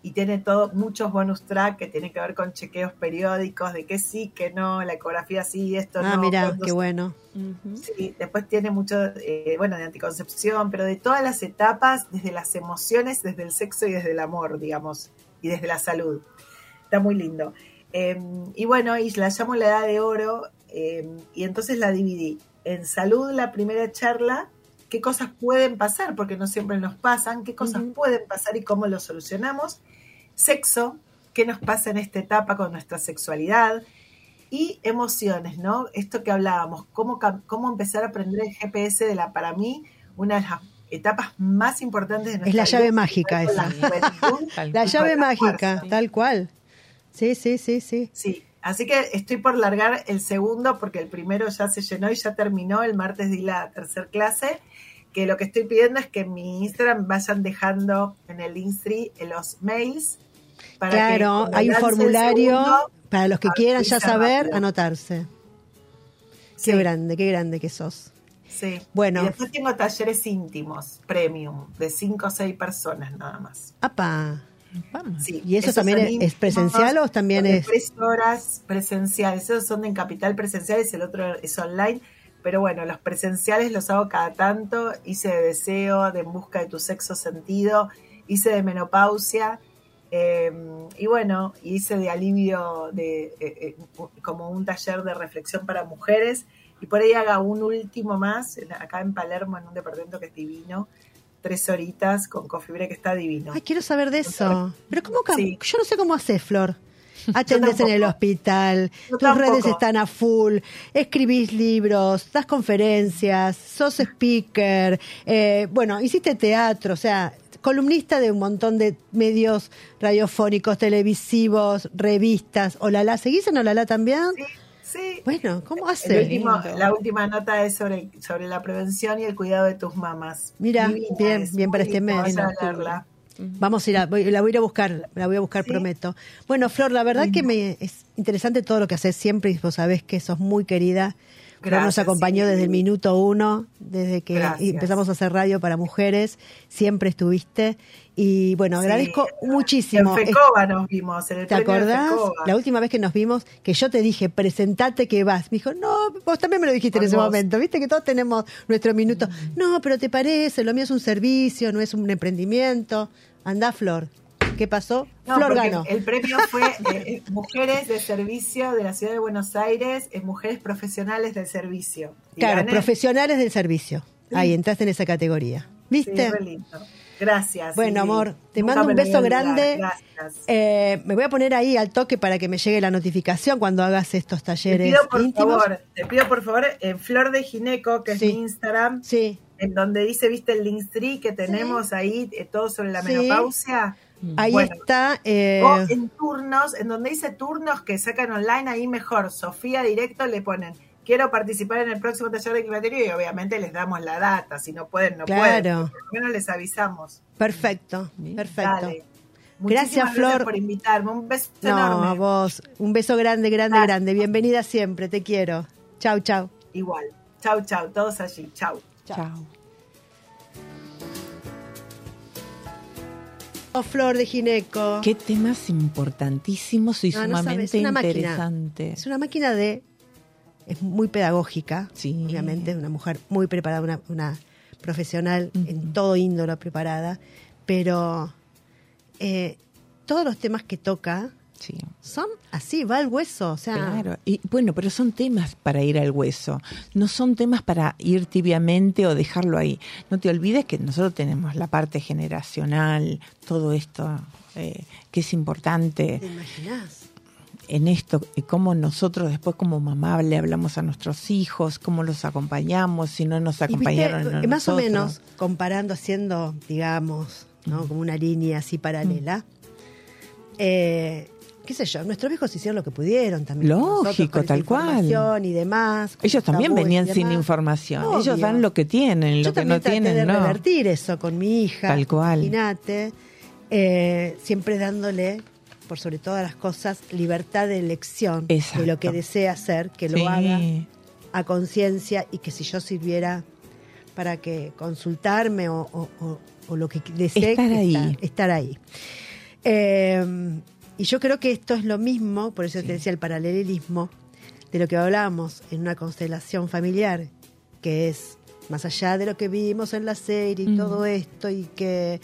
y tiene todo, muchos bonus track que tienen que ver con chequeos periódicos de que sí, que no, la ecografía sí, esto ah, no. Ah, mira, qué bueno. Sí, después tiene mucho, eh, bueno, de anticoncepción, pero de todas las etapas, desde las emociones, desde el sexo y desde el amor, digamos, y desde la salud. Está muy lindo. Em, y bueno, y la llamo la edad de oro, em, y entonces la dividí. En salud, la primera charla, qué cosas pueden pasar, porque no siempre nos pasan, qué cosas pueden pasar y cómo lo solucionamos sexo, qué nos pasa en esta etapa con nuestra sexualidad y emociones, ¿no? Esto que hablábamos, cómo, cómo empezar a aprender el GPS de la, para mí, una de las etapas más importantes de nuestra Es la llave mágica esa. <laughs> La, llave mágica, tal cual. Sí, sí, sí, sí. Sí, así que estoy por largar el segundo porque el primero ya se llenó y ya terminó. El martes di la tercera clase que lo que estoy pidiendo es que en mi Instagram vayan dejando en el Instri los mails claro, hay un formulario para los que quieran ya saber, anotarse. Qué grande, qué grande que sos. Sí. Bueno. Y después tengo talleres íntimos, premium, de cinco o seis personas nada más. ¡Apa! ¿Y eso también es presencial o también es...? Tres horas presenciales. Esos son en capital presenciales, el otro es online. Pero bueno, los presenciales los hago cada tanto. Hice de deseo, de en busca de tu sexo sentido. Hice de menopausia Em, y bueno, hice de alivio de eh, eh, como un taller de reflexión para mujeres y por ahí haga un último más acá en Palermo en un departamento que es divino tres horitas con Cofibre que está divino. Ay, quiero saber de eso. Pero cómo yo no sé cómo haces, Flor. <laughs> Atendés en el hospital, tus redes están a full, escribís libros, das conferencias, sos speaker, eh, bueno, hiciste teatro, o sea, columnista de un montón de medios radiofónicos, televisivos, revistas. ¿Olala? ¿Seguís en Olala también? Sí. Sí. Bueno, ¿cómo hace? la última nota es sobre, sobre la prevención y el cuidado de tus mamás. Mira, bien, bien para este mes. Vamos a ir a, la voy a ir a buscar, la voy a buscar, prometo. Bueno, Flor, la verdad que me es interesante todo lo que haces siempre y vos sabés que sos muy querida nos acompañó desde el minuto uno, desde que empezamos a hacer radio para mujeres, siempre estuviste. Y bueno, agradezco muchísimo. En FECOBA nos vimos, en el ¿Te acordás? La última vez que nos vimos, que yo te dije, presentate que vas. Me dijo, no, vos también me lo dijiste en ese momento. Viste que todos tenemos nuestro minuto. Mm. No, pero te parece, lo mío es un servicio, no es un emprendimiento. Anda, Flor. ¿Qué pasó? Flor ganó. El premio fue eh, eh, Mujeres de Servicio de la Ciudad de Buenos Aires, es Mujeres Profesionales del Servicio. claro, profesionales del servicio. Ahí entraste en esa categoría. ¿Viste? Sí, Gracias. Bueno, amor, te mando un beso grande. Gracias. Eh, me voy a poner ahí al toque para que me llegue la notificación cuando hagas estos talleres. Te pido por favor, te pido por favor, en Flor de Gineco, que es mi Instagram, sí. en donde dice, viste el link tree que tenemos ahí, todo sobre la menopausia Ahí Bueno. está. eh, O en turnos, en donde dice turnos que sacan online, ahí mejor. Sofía directo le ponen, quiero participar en el próximo taller de climaterio y obviamente les damos la data. Si no pueden, no pueden. Claro. Por lo menos les avisamos. perfecto, perfecto. Dale. Gracias, Muchísimas Flor. por invitarme. Un beso No, enorme. a vos. Un beso grande, grande, Gracias. grande. Bienvenida siempre, te quiero. Chau, chau. Igual. Chau, chau. Todos allí. Chau. Chao. Oh, Flor de Gineco. Qué temas importantísimos y No, no sumamente es máquina. interesantes. Es una máquina de. Es muy pedagógica, Sí. obviamente, una mujer muy preparada, una, una profesional en todo índolo preparada, pero eh, todos los temas que toca Sí. son así, va al hueso, o sea, Claro, y bueno, pero son temas para ir al hueso, no son temas para ir tibiamente o dejarlo ahí. No te olvides que nosotros tenemos la parte generacional, todo esto eh, que es importante ¿te imaginás? en esto, cómo nosotros después como mamá le hablamos a nuestros hijos, cómo los acompañamos, si no nos viste, acompañaron eh, más o menos, comparando, haciendo, digamos, ¿no? como una línea así paralela, eh, qué sé yo, nuestros viejos hicieron lo que pudieron también. Lógico, tal cual. y demás. Ellos también venían sin información, Obvio. ellos dan lo que tienen, Yo lo que no traté tienen, de no. revertir eso con mi hija. Tal cual. Imagínate, eh, siempre dándole, por sobre todas las cosas, libertad de elección de lo que desea hacer, que lo Sí. haga a conciencia y que si yo sirviera para que consultarme o, o- o- o lo que desee Estar ahí. Estar, estar ahí. Eh, y yo creo que esto es lo mismo, por eso Sí. te decía el paralelismo de lo que hablábamos en una constelación familiar, que es más allá de lo que vimos en la serie y todo esto y que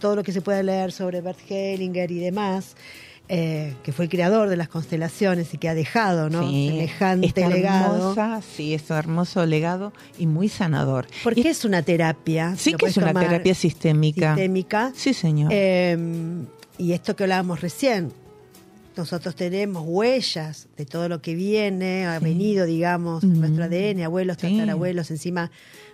todo lo que se puede leer sobre Bert Hellinger y demás, eh, que fue el creador de las constelaciones y que ha dejado ¿no? Sí, semejante esta legado. hermosa, sí, es un hermoso legado y muy sanador. Porque Y- es una terapia. sí que es una terapia sistémica. sistémica. Sí, señor. Eh, y esto que hablábamos recién, nosotros tenemos huellas de todo lo que viene, ha Sí. venido, digamos, Mm. nuestro ADN, abuelos, Sí. tatarabuelos, encima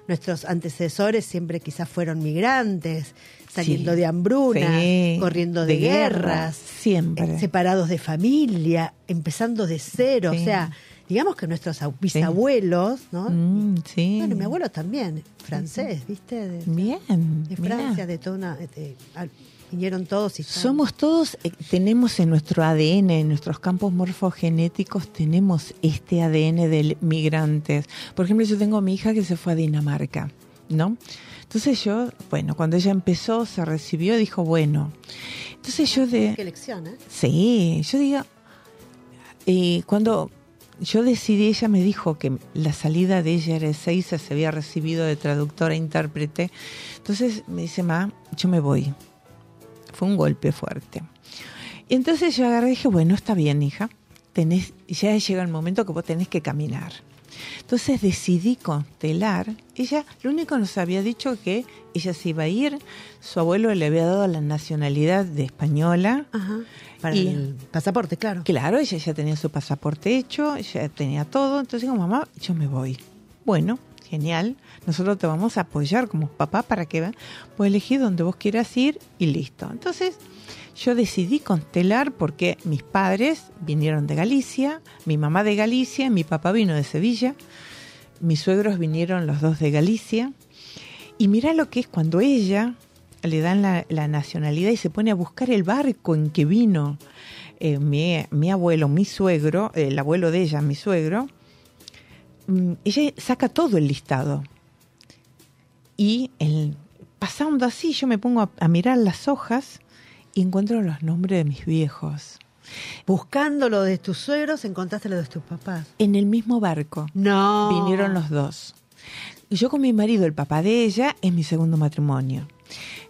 nuestros antecesores siempre quizás fueron migrantes, saliendo Sí. de hambruna, corriendo de, guerras, siempre. eh, separados de familia, empezando de cero, o sea, digamos que nuestros bisabuelos, ¿no? Mm, sí. Bueno, mi abuelo también, francés, ¿viste? De, Bien, de. Francia, de toda una. de- vinieron todos y están- Somos todos, eh, tenemos en nuestro ADN, en nuestros campos morfogenéticos, tenemos este ADN de migrantes. Por ejemplo, yo tengo a mi hija que se fue a Dinamarca, ¿no? Entonces yo, bueno, cuando ella empezó, se recibió, dijo, bueno. Entonces yo de... Qué elección, ¿eh? Sí, yo digo, eh, cuando yo decidí, ella me dijo que la salida de ella era Ezeiza, se había recibido de traductora e intérprete. Entonces me dice, ma, yo me voy. Fue un golpe fuerte. Y entonces yo agarré y dije, bueno, está bien, hija. Tenés, ya llega el momento que vos tenés que caminar. Entonces decidí constelar. Ella, lo único que nos había dicho que ella se iba a ir. Su abuelo le había dado la nacionalidad de española. Ajá. Para Y- el pasaporte, claro. Claro, ella ya tenía su pasaporte hecho, ya tenía todo. Entonces digo, mamá, yo me voy. Bueno, genial. Nosotros te vamos a apoyar como papá para que vos elegir donde vos quieras ir y listo. Entonces yo decidí constelar porque mis padres vinieron de Galicia, mi mamá de Galicia, mi papá vino de Sevilla, mis suegros vinieron los dos de Galicia. Y mira lo que es cuando ella le dan la, la nacionalidad y se pone a buscar el barco en que vino eh, mi, mi abuelo, mi suegro, el abuelo de ella, mi suegro. Mm, Ella saca todo el listado. Y el, pasando así, yo me pongo a, a mirar las hojas y encuentro los nombres de mis viejos. Buscando lo de tus suegros, encontraste lo de tus papás. En el mismo barco. No. Vinieron los dos. Yo con mi marido, el papá de ella, es mi segundo matrimonio.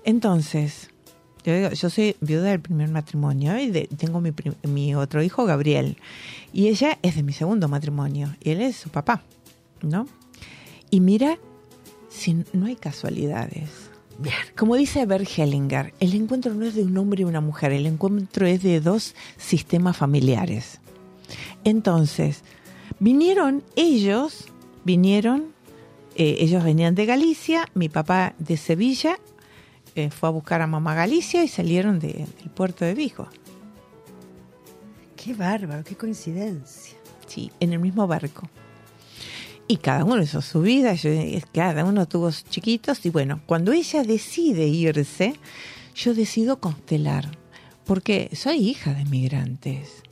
Entonces, yo, digo, yo soy viuda del primer matrimonio y de- tengo mi, mi otro hijo, Gabriel. Y ella es de mi segundo matrimonio y él es su papá, ¿no? Y mira, si no hay casualidades. Bien. Como dice Bert Hellinger, el encuentro no es de un hombre y una mujer, el encuentro es de dos sistemas familiares. Entonces, vinieron ellos, vinieron, eh, ellos venían de Galicia, mi papá de Sevilla, eh, fue a buscar a mamá Galicia y salieron de- del puerto de Vigo. Qué bárbaro, qué coincidencia. Sí, en el mismo barco. Y cada uno hizo su vida, yo- cada uno tuvo sus chiquitos. Y bueno, cuando ella decide irse, yo decido constelar, porque soy hija de inmigrantes.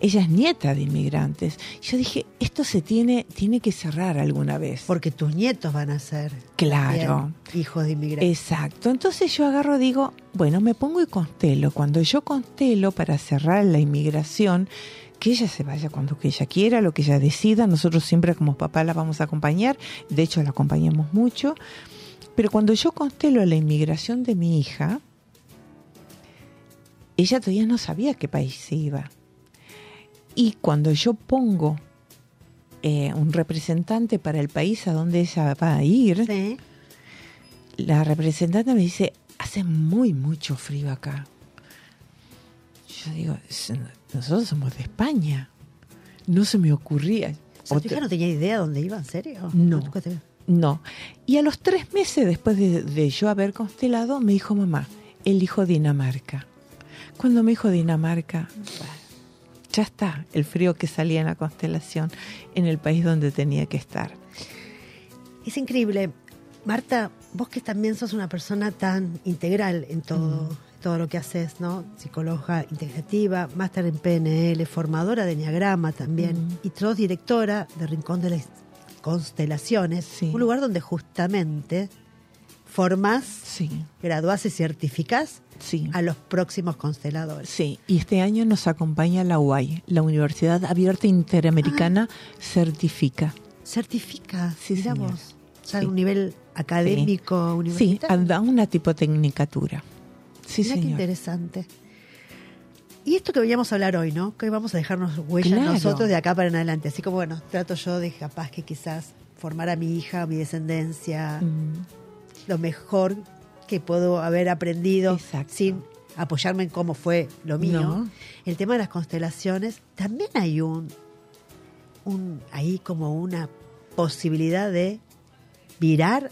Ella es nieta de inmigrantes. Yo dije, esto se tiene, tiene que cerrar alguna vez. Porque tus nietos van a ser Claro. bien hijos de inmigrantes. Exacto. Entonces yo agarro, digo, bueno, me pongo y constelo. Cuando yo constelo para cerrar la inmigración, que ella se vaya cuando que ella quiera, lo que ella decida. Nosotros siempre como papá la vamos a acompañar. De hecho, la acompañamos mucho. Pero cuando yo constelo la inmigración de mi hija, ella todavía no sabía a qué país se iba. Y cuando yo pongo eh, un representante para el país a donde ella va a ir, Sí. la representante me dice, hace muy mucho frío acá. Yo digo, "Es- nosotros somos de España. No se me ocurría. O sea, no tenía idea dónde iba, ¿en serio? No. Nunca te- No. Y a los tres meses después de, de yo haber constelado, me dijo mamá, elijo Dinamarca. Cuando me dijo Dinamarca, ya está, el frío que salía en la constelación en el país donde tenía que estar. Es increíble. Marta, vos que también sos una persona tan integral en todo, todo lo que haces, ¿no? Psicóloga integrativa, máster en PNL, formadora de Enneagrama también, Mm. y sos directora de Rincón de las Constelaciones, Sí. un lugar donde justamente formás, Sí, graduás y certificás sí. a los próximos consteladores. Sí, y este año nos acompaña la UAI, la Universidad Abierta Interamericana Certifica. Certifica, Sí, vos. O sea, Sí. un nivel académico, Sí, universitario. da una tipotecnicatura. Sí, Mirá qué interesante. Y esto que veníamos a hablar hoy, ¿no? Que hoy vamos a dejarnos huella Claro. nosotros de acá para en adelante. Así como, bueno, trato yo de capaz que quizás formar a mi hija, a mi descendencia, Mm, lo mejor que puedo haber aprendido Exacto. sin apoyarme en cómo fue lo mío. No. El tema de las constelaciones, también hay un, un ahí como una posibilidad de virar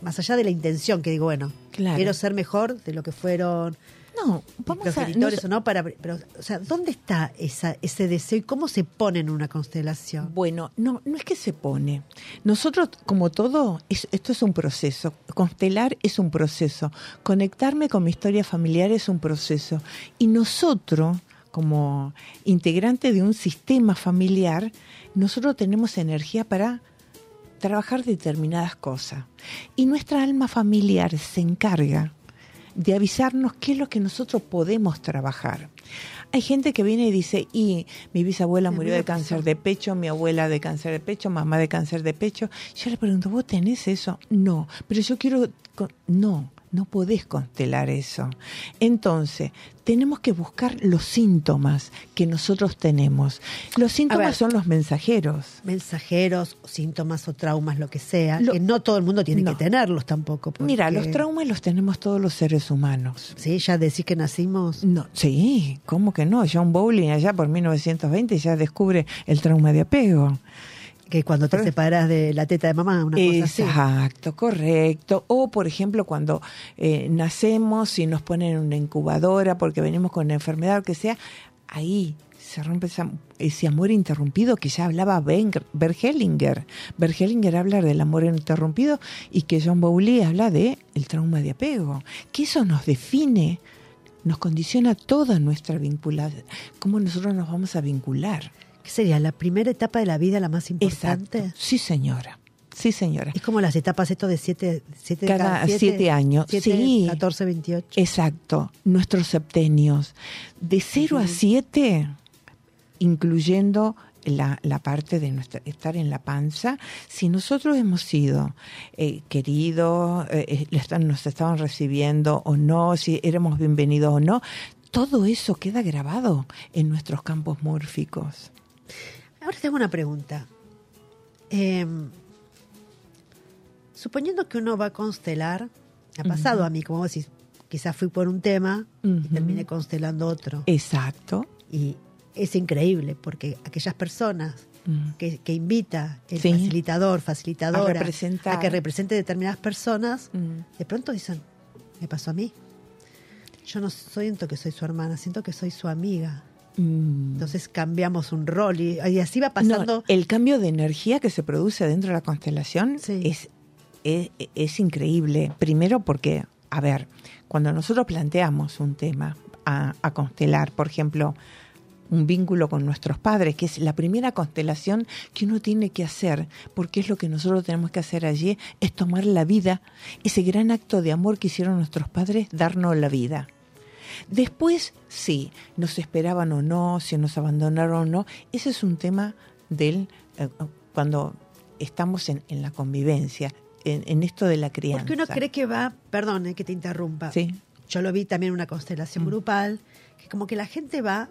más allá de la intención, que digo, bueno, Claro. quiero ser mejor de lo que fueron No, vamos a... nos- o no, para, pero, o sea, ¿dónde está esa, ese deseo y cómo se pone en una constelación? Bueno, no, no es que se pone. Nosotros, como todo, es- esto es un proceso. Constelar es un proceso. Conectarme con mi historia familiar es un proceso. Y nosotros, como integrante de un sistema familiar, nosotros tenemos energía para trabajar determinadas cosas. Y nuestra alma familiar se encarga de avisarnos qué es lo que nosotros podemos trabajar. Hay gente que viene y dice, y mi bisabuela murió de cáncer de pecho, mi abuela de cáncer de pecho, mamá de cáncer de pecho. Yo le pregunto, ¿vos tenés eso? No, pero yo quiero... No, no podés constelar eso. Entonces, tenemos que buscar los síntomas que nosotros tenemos. Los síntomas ver. son los mensajeros. Mensajeros, síntomas o traumas, lo que sea, Lo- que no todo el mundo tiene No. que tenerlos tampoco. porque- Mira, los traumas los tenemos todos los seres humanos. Sí, ya decís que nacimos. No, sí, ¿cómo que no? John Bowling allá por 1920 ya descubre el trauma de apego. Que cuando te Pero- separas de la teta de mamá, una cosa así. Exacto, correcto. O, por ejemplo, cuando eh, nacemos y nos ponen en una incubadora porque venimos con una enfermedad o que sea, ahí se rompe esa- ese amor interrumpido que ya hablaba Bergelinger. Bergelinger habla del amor interrumpido y que John Bowley habla de el trauma de apego. Que eso nos define, nos condiciona toda nuestra vinculación, cómo nosotros nos vamos a vincular. ¿Qué sería? ¿La primera etapa de la vida la más importante? Exacto. Sí, señora. Sí, señora. Es como las etapas esto de siete, siete Cada siete años, siete, sí. 14, 28. Exacto, nuestros septenios. De 0 a 7, incluyendo la, la parte de nuestra, estar en la panza, si nosotros hemos sido eh, queridos, eh, eh, nos estaban recibiendo o no, si éramos bienvenidos o no, todo eso queda grabado en nuestros campos mórficos. Ahora te hago una pregunta. Eh, suponiendo que uno va a constelar, ha pasado a mí, como vos decís, quizás fui por un tema y terminé constelando otro. Exacto. Y es increíble porque aquellas personas Mm. que, que invita el Sí. facilitador, facilitadora, A a que represente determinadas personas, Mm. de pronto dicen, me pasó a mí. Yo no siento que soy su hermana, siento que soy su amiga. Mm. Entonces cambiamos un rol y, y así va pasando. No, el cambio de energía que se produce dentro de la constelación Sí. es, es, es increíble. Primero porque, a ver, cuando nosotros planteamos un tema a, a constelar, por ejemplo, un vínculo con nuestros padres, que es la primera constelación que uno tiene que hacer, porque es lo que nosotros tenemos que hacer allí, es tomar la vida, ese gran acto de amor que hicieron nuestros padres, darnos la vida. Después, sí, nos esperaban o no, si nos abandonaron o no, ese es un tema del eh, cuando estamos en, en la convivencia, en, en esto de la crianza. Porque uno cree que va, perdón eh, que te interrumpa. Sí. Yo lo vi también en una constelación Mm. grupal, que como que la gente va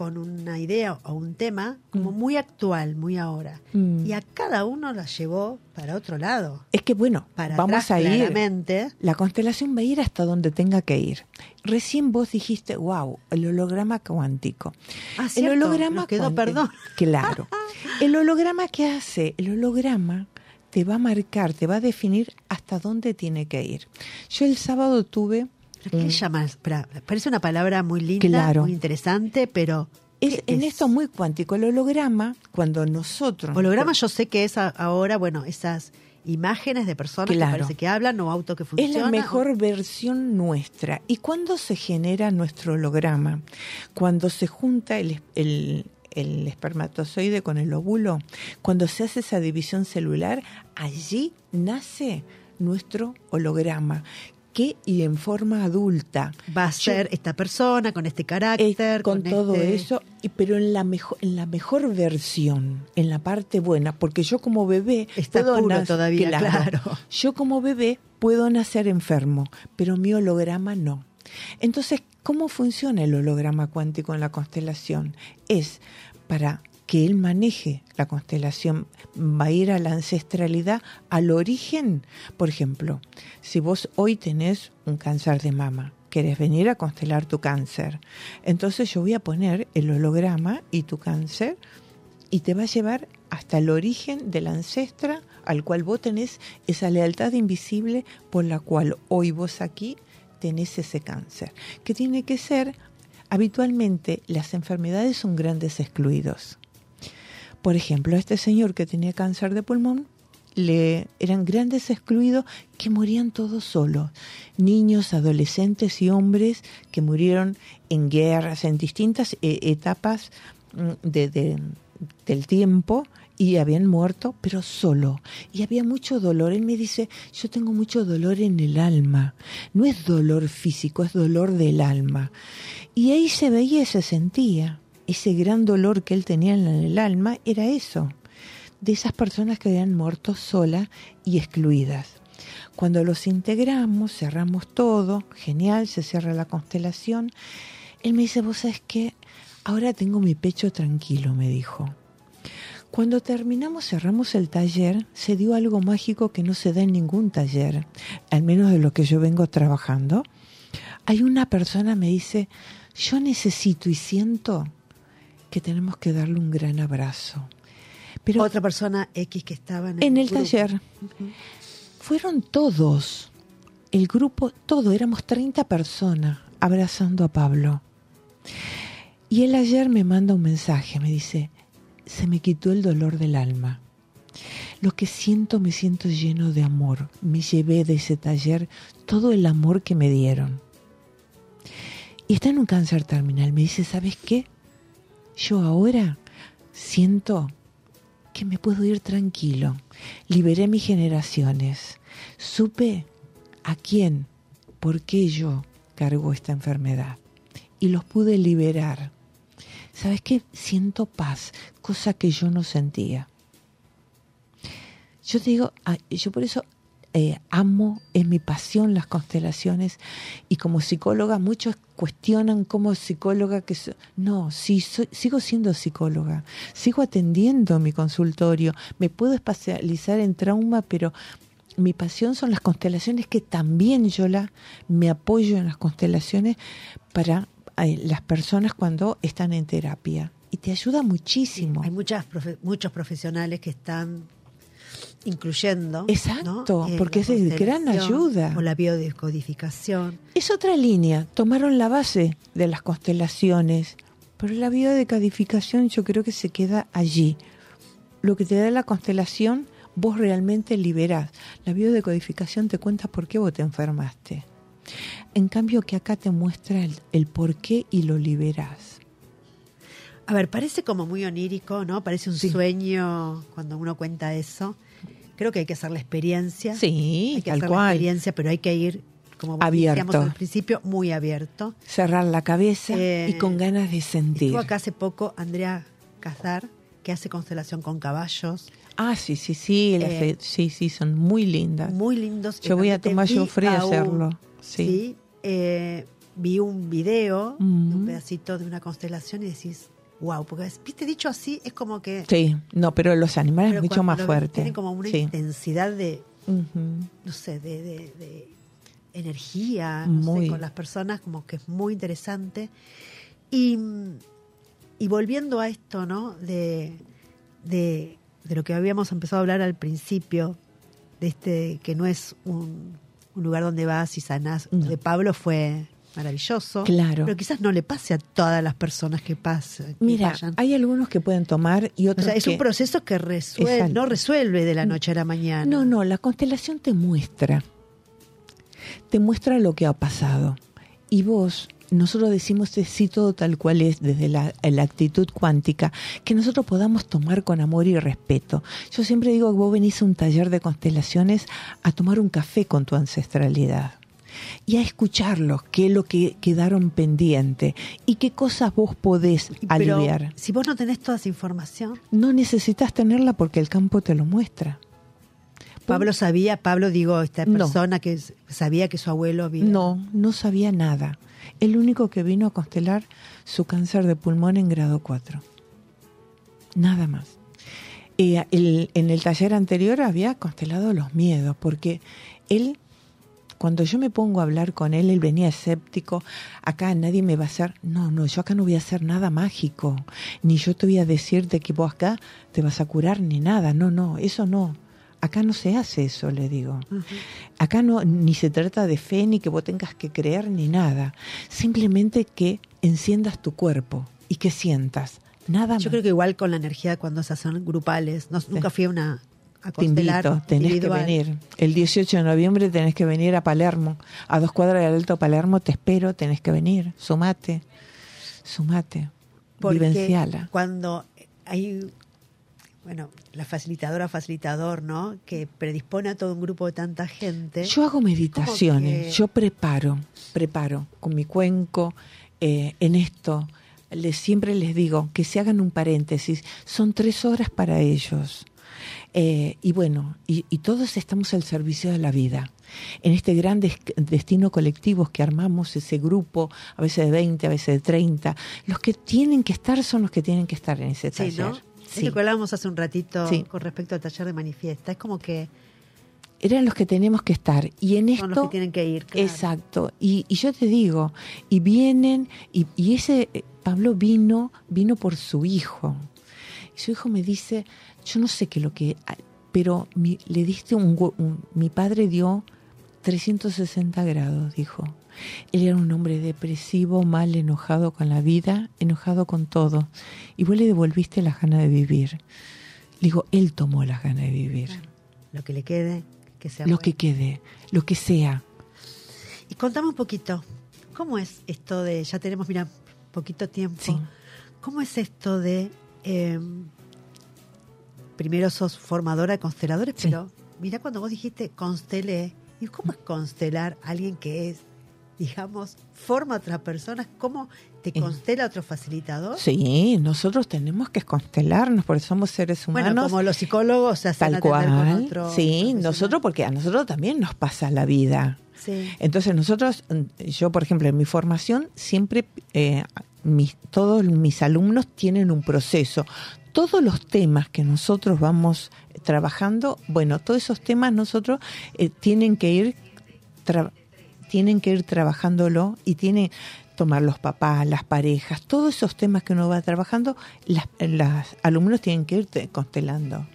con una idea o un tema como muy actual, muy ahora. Mm. Y a cada uno la llevó para otro lado. Es que bueno, Para vamos atrás, a ir. claramente. La constelación va a ir hasta donde tenga que ir. Recién vos dijiste, wow, el holograma cuántico. Ah, el cierto, holograma quedó, cuántico- perdón. <laughs> Claro. El holograma que hace, el holograma te va a marcar, te va a definir hasta dónde tiene que ir. Yo el sábado tuve ¿Pero ¿Qué un- llamas? Parece una palabra muy linda, Claro. muy interesante, pero... es, ¿qué en es? esto muy cuántico, el holograma, cuando nosotros... Holograma yo sé que es ahora, bueno, esas imágenes de personas Claro. que parece que hablan o auto que Es funcionan. la mejor versión nuestra. ¿Y cuándo se genera nuestro holograma? Cuando se junta el, es- el- el espermatozoide con el óvulo, cuando se hace esa división celular, allí nace nuestro holograma. Que y en forma adulta. Va a Yo- ser esta persona con este carácter. con todo este- eso, y, pero en la mejor, en la mejor versión, en la parte buena, porque yo como bebé Está puedo puro todavía, claro. Yo como bebé puedo nacer enfermo, pero mi holograma no. Entonces, ¿cómo funciona el holograma cuántico en la constelación? Es para que él maneje la constelación, va a ir a la ancestralidad, al origen. Por ejemplo, si vos hoy tenés un cáncer de mama, querés venir a constelar tu cáncer, entonces yo voy a poner el holograma y tu cáncer y te va a llevar hasta el origen del ancestra al cual vos tenés esa lealtad invisible por la cual hoy vos aquí tenés ese cáncer, que tiene que ser, habitualmente las enfermedades son grandes excluidos. Por ejemplo, a este señor que tenía cáncer de pulmón, le eran grandes excluidos que morían todos solos. Niños, adolescentes y hombres que murieron en guerras, en distintas eh, etapas mm, de, de- del tiempo y habían muerto, pero solo. Y había mucho dolor. Él me dice, yo tengo mucho dolor en el alma. No es dolor físico, es dolor del alma. Y ahí se veía y se sentía. Ese gran dolor que él tenía en el alma era eso, de esas personas que habían muerto solas y excluidas. Cuando los integramos, cerramos todo, genial, se cierra la constelación. Él me dice, vos sabes qué, ahora tengo mi pecho tranquilo, me dijo. Cuando terminamos, cerramos el taller, se dio algo mágico que no se da en ningún taller, al menos de lo que yo vengo trabajando. Hay una persona me dice, yo necesito y siento que tenemos que darle un gran abrazo. Pero Otra persona X que estaba en el, en el grupo. taller fueron todos, el grupo, todo, éramos 30 personas abrazando a Pablo. Y él ayer me manda un mensaje, me dice, se me quitó el dolor del alma. Lo que siento, me siento lleno de amor. Me llevé de ese taller todo el amor que me dieron. Y está en un cáncer terminal. Me dice, ¿sabes qué? Yo ahora siento que me puedo ir tranquilo. Liberé mis generaciones. Supe a quién, por qué yo cargo esta enfermedad. Y los pude liberar. ¿Sabes qué? Siento paz, cosa que yo no sentía. Yo te digo, ah, yo por eso eh, amo, es mi pasión las constelaciones y como psicóloga muchos cuestionan como psicóloga que so- no, sí, soy- sigo siendo psicóloga, sigo atendiendo mi consultorio, me puedo especializar en trauma, pero mi pasión son las constelaciones que también yo la me apoyo en las constelaciones para eh, las personas cuando están en terapia y te ayuda muchísimo. Hay muchas profe- muchos profesionales que están incluyendo. Exacto, ¿no? Eh, porque es de gran ayuda. O la biodescodificación. Es otra línea. Tomaron la base de las constelaciones, pero la biodecodificación yo creo que se queda allí. Lo que te da la constelación, vos realmente liberás. La biodecodificación te cuenta por qué vos te enfermaste. En cambio que acá te muestra el, el por qué y lo liberás. A ver, parece como muy onírico, ¿no? Parece un Sí. sueño cuando uno cuenta eso. Creo que hay que hacer la experiencia. Sí, hay que tal hacer la cual. experiencia, pero hay que ir, como decíamos al principio, muy abierto. Cerrar la cabeza Eh, y con ganas de sentir. Estuvo acá hace poco Andrea Cazar, que hace constelación con caballos. Ah, sí, sí, sí, Eh, sí, sí, son muy lindas. Muy lindos. Yo voy a tomar frío a hacerlo. Sí. Sí. eh, vi un video un pedacito de una constelación y decís, wow, porque viste dicho así, es como que... Sí, no, pero los animales es mucho más fuerte. Tienen como una Sí. intensidad de, no sé, de, de- de energía no sé, con las personas, como que es muy interesante. Y, y volviendo a esto, ¿no? De, de, de lo que habíamos empezado a hablar al principio, de este que no es un, un lugar donde vas y sanás. No. De Pablo fue maravilloso. Claro. Pero quizás no le pase a todas las personas que pasen. que Mira, vayan. hay algunos que pueden tomar y O otros sea, es que... un proceso que resuelve, Exacto. no resuelve de la noche a la mañana. No, no, la constelación te muestra. Te muestra lo que ha pasado. Y vos, nosotros decimos de sí todo tal cual es desde la, la actitud cuántica, que nosotros podamos tomar con amor y respeto. Yo siempre digo que vos venís a un taller de constelaciones a tomar un café con tu ancestralidad y a escucharlos, qué es lo que quedaron pendiente y qué cosas vos podés pero aliviar. si vos no tenés toda esa información, No necesitas tenerla porque el campo te lo muestra. Pablo sabía, Pablo digo, esta No. persona que sabía que su abuelo había... No, no sabía nada. El único que vino a constelar su cáncer de pulmón en grado 4. Nada más. Eh, el- en el taller anterior había constelado los miedos, porque él, cuando yo me pongo a hablar con él, él venía escéptico, acá nadie me va a hacer, no, no, yo acá no voy a hacer nada mágico, ni yo te voy a decir de que vos acá te vas a curar ni nada, no, no, eso no. Acá no se hace eso, le digo. Acá no ni se trata de fe ni que vos tengas que creer ni nada. Simplemente que enciendas tu cuerpo y que sientas. Nada más. Yo creo que igual con la energía cuando se hacen grupales, no, nunca fui a una a te invito, tenés individual. que venir. El 18 de noviembre tenés que venir a Palermo, a dos cuadras del Alto Palermo, te espero, tenés que venir. Sumate, sumate, Porque vivenciala. cuando hay, bueno, la facilitadora, facilitador, ¿no? Que predispone a todo un grupo de tanta gente. Yo hago meditaciones, que- yo preparo, preparo con mi cuenco eh, en esto. Les, siempre les digo que se hagan un paréntesis, son tres horas para ellos. Eh, y bueno, y, y todos estamos al servicio de la vida. En este gran des- destino colectivo que armamos, ese grupo, a veces de 20, a veces de 30, los que tienen que estar son los que tienen que estar en ese Sí, taller. ¿no? Es lo que hablábamos hace un ratito Sí. con respecto al taller de manifiesta. Es como que Eran los que tenemos que estar. Y en esto... son los que tienen que ir. claro. Exacto. Y, y yo te digo, y vienen, y, y ese eh, Pablo vino, vino por su hijo. Su hijo me dice, yo no sé qué lo que, pero mi- le diste un, mi padre dio 360 grados, dijo. Él era un hombre depresivo, mal, enojado con la vida, enojado con todo. Y vos le devolviste las ganas de vivir. Le digo, él tomó las ganas de vivir. Lo que le quede, que sea Lo bueno. que quede, lo que sea. Y contame un poquito, ¿cómo es esto de, ya tenemos, mira, poquito tiempo, Sí. ¿cómo es esto de, eh, primero sos formadora de consteladores, Sí. pero mira cuando vos dijiste constelé, ¿y cómo es constelar a alguien que es, digamos, forma a otras personas? ¿Cómo te Eh. constela otro facilitador? Sí, nosotros tenemos que constelarnos porque somos seres humanos. Bueno, como los psicólogos se hacen tal con cual. otro sí, nosotros porque a nosotros también nos pasa la vida. Sí. Entonces nosotros, yo por ejemplo en mi formación siempre eh, mis, todos mis alumnos tienen un proceso. Todos los temas que nosotros vamos trabajando, bueno, todos esos temas nosotros eh, tienen que ir tienen que ir trabajándolo y tiene tomar los papás, las parejas, todos esos temas que uno va trabajando, las, las alumnos tienen que ir te- constelando.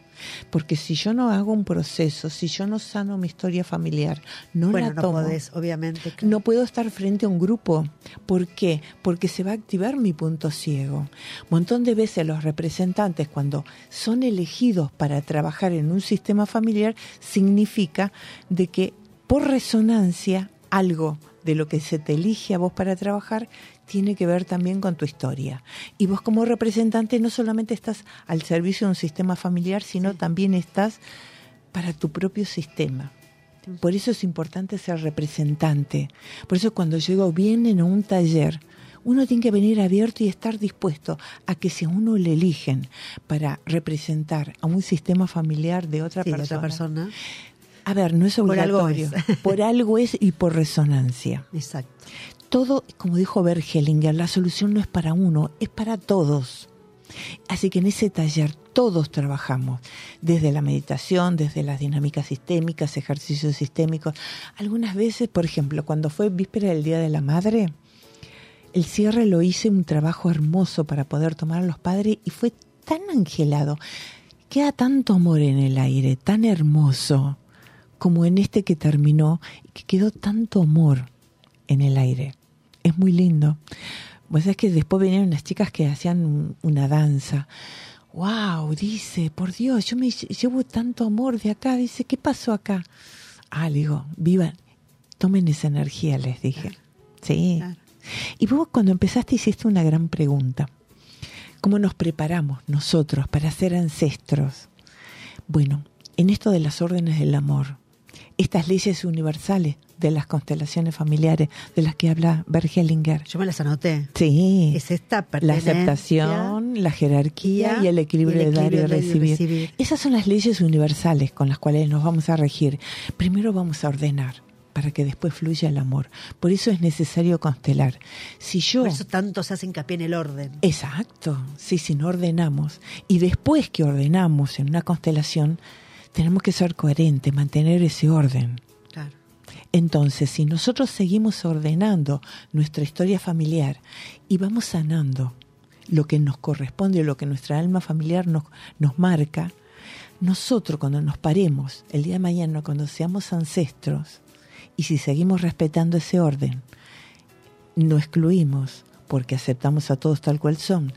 Porque si yo no hago un proceso, si yo no sano mi historia familiar, no bueno, la no tomo, podés, obviamente. no puedo estar frente a un grupo. ¿Por qué? Porque se va a activar mi punto ciego. Un montón de veces los representantes, cuando son elegidos para trabajar en un sistema familiar, significa de que por resonancia algo de lo que se te elige a vos para trabajar tiene que ver también con tu historia. Y vos como representante no solamente estás al servicio de un sistema familiar, sino también estás para tu propio sistema. Por eso es importante ser representante. Por eso cuando llego vienen a un taller, uno tiene que venir abierto y estar dispuesto a que si a uno le eligen para representar a un sistema familiar de otra, Sí, de persona, otra persona. a ver, no es Por algo obligatorio. es. Por algo es y por resonancia. Exacto. Todo, como dijo Bert Hellinger, la solución no es para uno, es para todos. Así que en ese taller todos trabajamos, desde la meditación, desde las dinámicas sistémicas, ejercicios sistémicos. Algunas veces, por ejemplo, cuando fue víspera del Día de la Madre, el cierre lo hice un trabajo hermoso para poder tomar a los padres y fue tan angelado. Queda tanto amor en el aire, tan hermoso, como en este que terminó, que quedó tanto amor en el aire. Es muy lindo. Pues es que después vinieron unas chicas que hacían un- una danza. ¡Wow! Dice, por Dios, yo me lle- llevo tanto amor de acá. Dice, ¿qué pasó acá? Ah, le digo, vivan, tomen esa energía, les dije. Sí. Claro. Y vos cuando empezaste hiciste una gran pregunta. ¿Cómo nos preparamos nosotros para ser ancestros? Bueno, en esto de las órdenes del amor, estas leyes universales de las constelaciones familiares de las que habla Bert Hellinger. Yo me las anoté. Sí, Es esta la aceptación, la jerarquía y el equilibrio, y el de dar y equilibrio de recibir. recibir. Esas son las leyes universales con las cuales nos vamos a regir. Primero vamos a ordenar para que después fluya el amor. Por eso es necesario constelar. Si yo Por eso tanto se hace hincapié en el orden. Exacto, sí, si no ordenamos. Y después que ordenamos en una constelación, tenemos que ser coherentes, mantener ese orden. Claro. Entonces, si nosotros seguimos ordenando nuestra historia familiar y vamos sanando lo que nos corresponde, lo que nuestra alma familiar nos, nos marca, nosotros cuando nos paremos el día de mañana, cuando seamos ancestros, y si seguimos respetando ese orden, no excluimos porque aceptamos a todos tal cual son,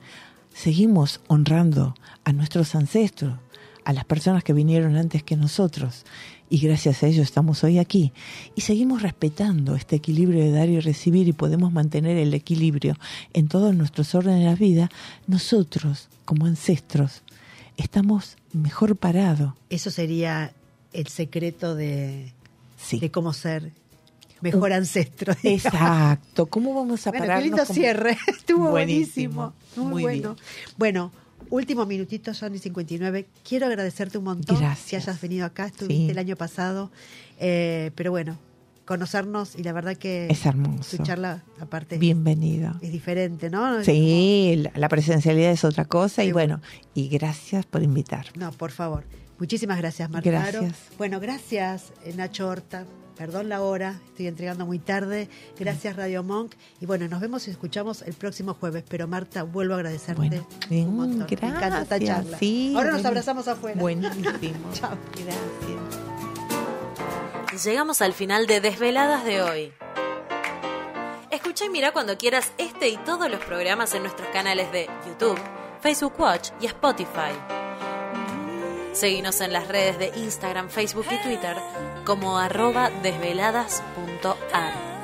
seguimos honrando a nuestros ancestros, a las personas que vinieron antes que nosotros, y gracias a ellos estamos hoy aquí, y seguimos respetando este equilibrio de dar y recibir y podemos mantener el equilibrio en todos nuestros órdenes de la vida, nosotros, como ancestros, estamos mejor parados. Eso sería el secreto de, Sí. de cómo ser mejor ancestro. <laughs> digamos. Exacto. ¿Cómo vamos a Bueno, qué pararnos? lindo como- cierre. <laughs> Estuvo Buenísimo. buenísimo. Muy, Muy bueno. Bueno, último minutito, Johnny 59. Quiero agradecerte un montón Gracias. que hayas venido acá. Estuviste Sí. el año pasado. Eh, pero bueno, conocernos y la verdad que Es hermoso. tu charla, aparte, Bienvenido. es diferente, ¿no? Sí, la, la presencialidad es otra cosa Sí, y bueno, y gracias por invitar. No, por favor. Muchísimas gracias, Marta. Gracias. Bueno, gracias, eh, Nacho Horta. Perdón la hora, estoy entregando muy tarde. Gracias, Radio Monk. Y bueno, nos vemos y escuchamos el próximo jueves. Pero Marta, vuelvo a agradecerte Bueno, un montón. gracias. Me encanta esta charla. sí, Ahora nos abrazamos afuera. Buenísimo. <laughs> Chao. Gracias. Llegamos al final de Desveladas de hoy. Escucha y mira cuando quieras este y todos los programas en nuestros canales de YouTube, Facebook Watch y Spotify. Seguinos en las redes de Instagram, Facebook y Twitter como arroba desveladas.ar.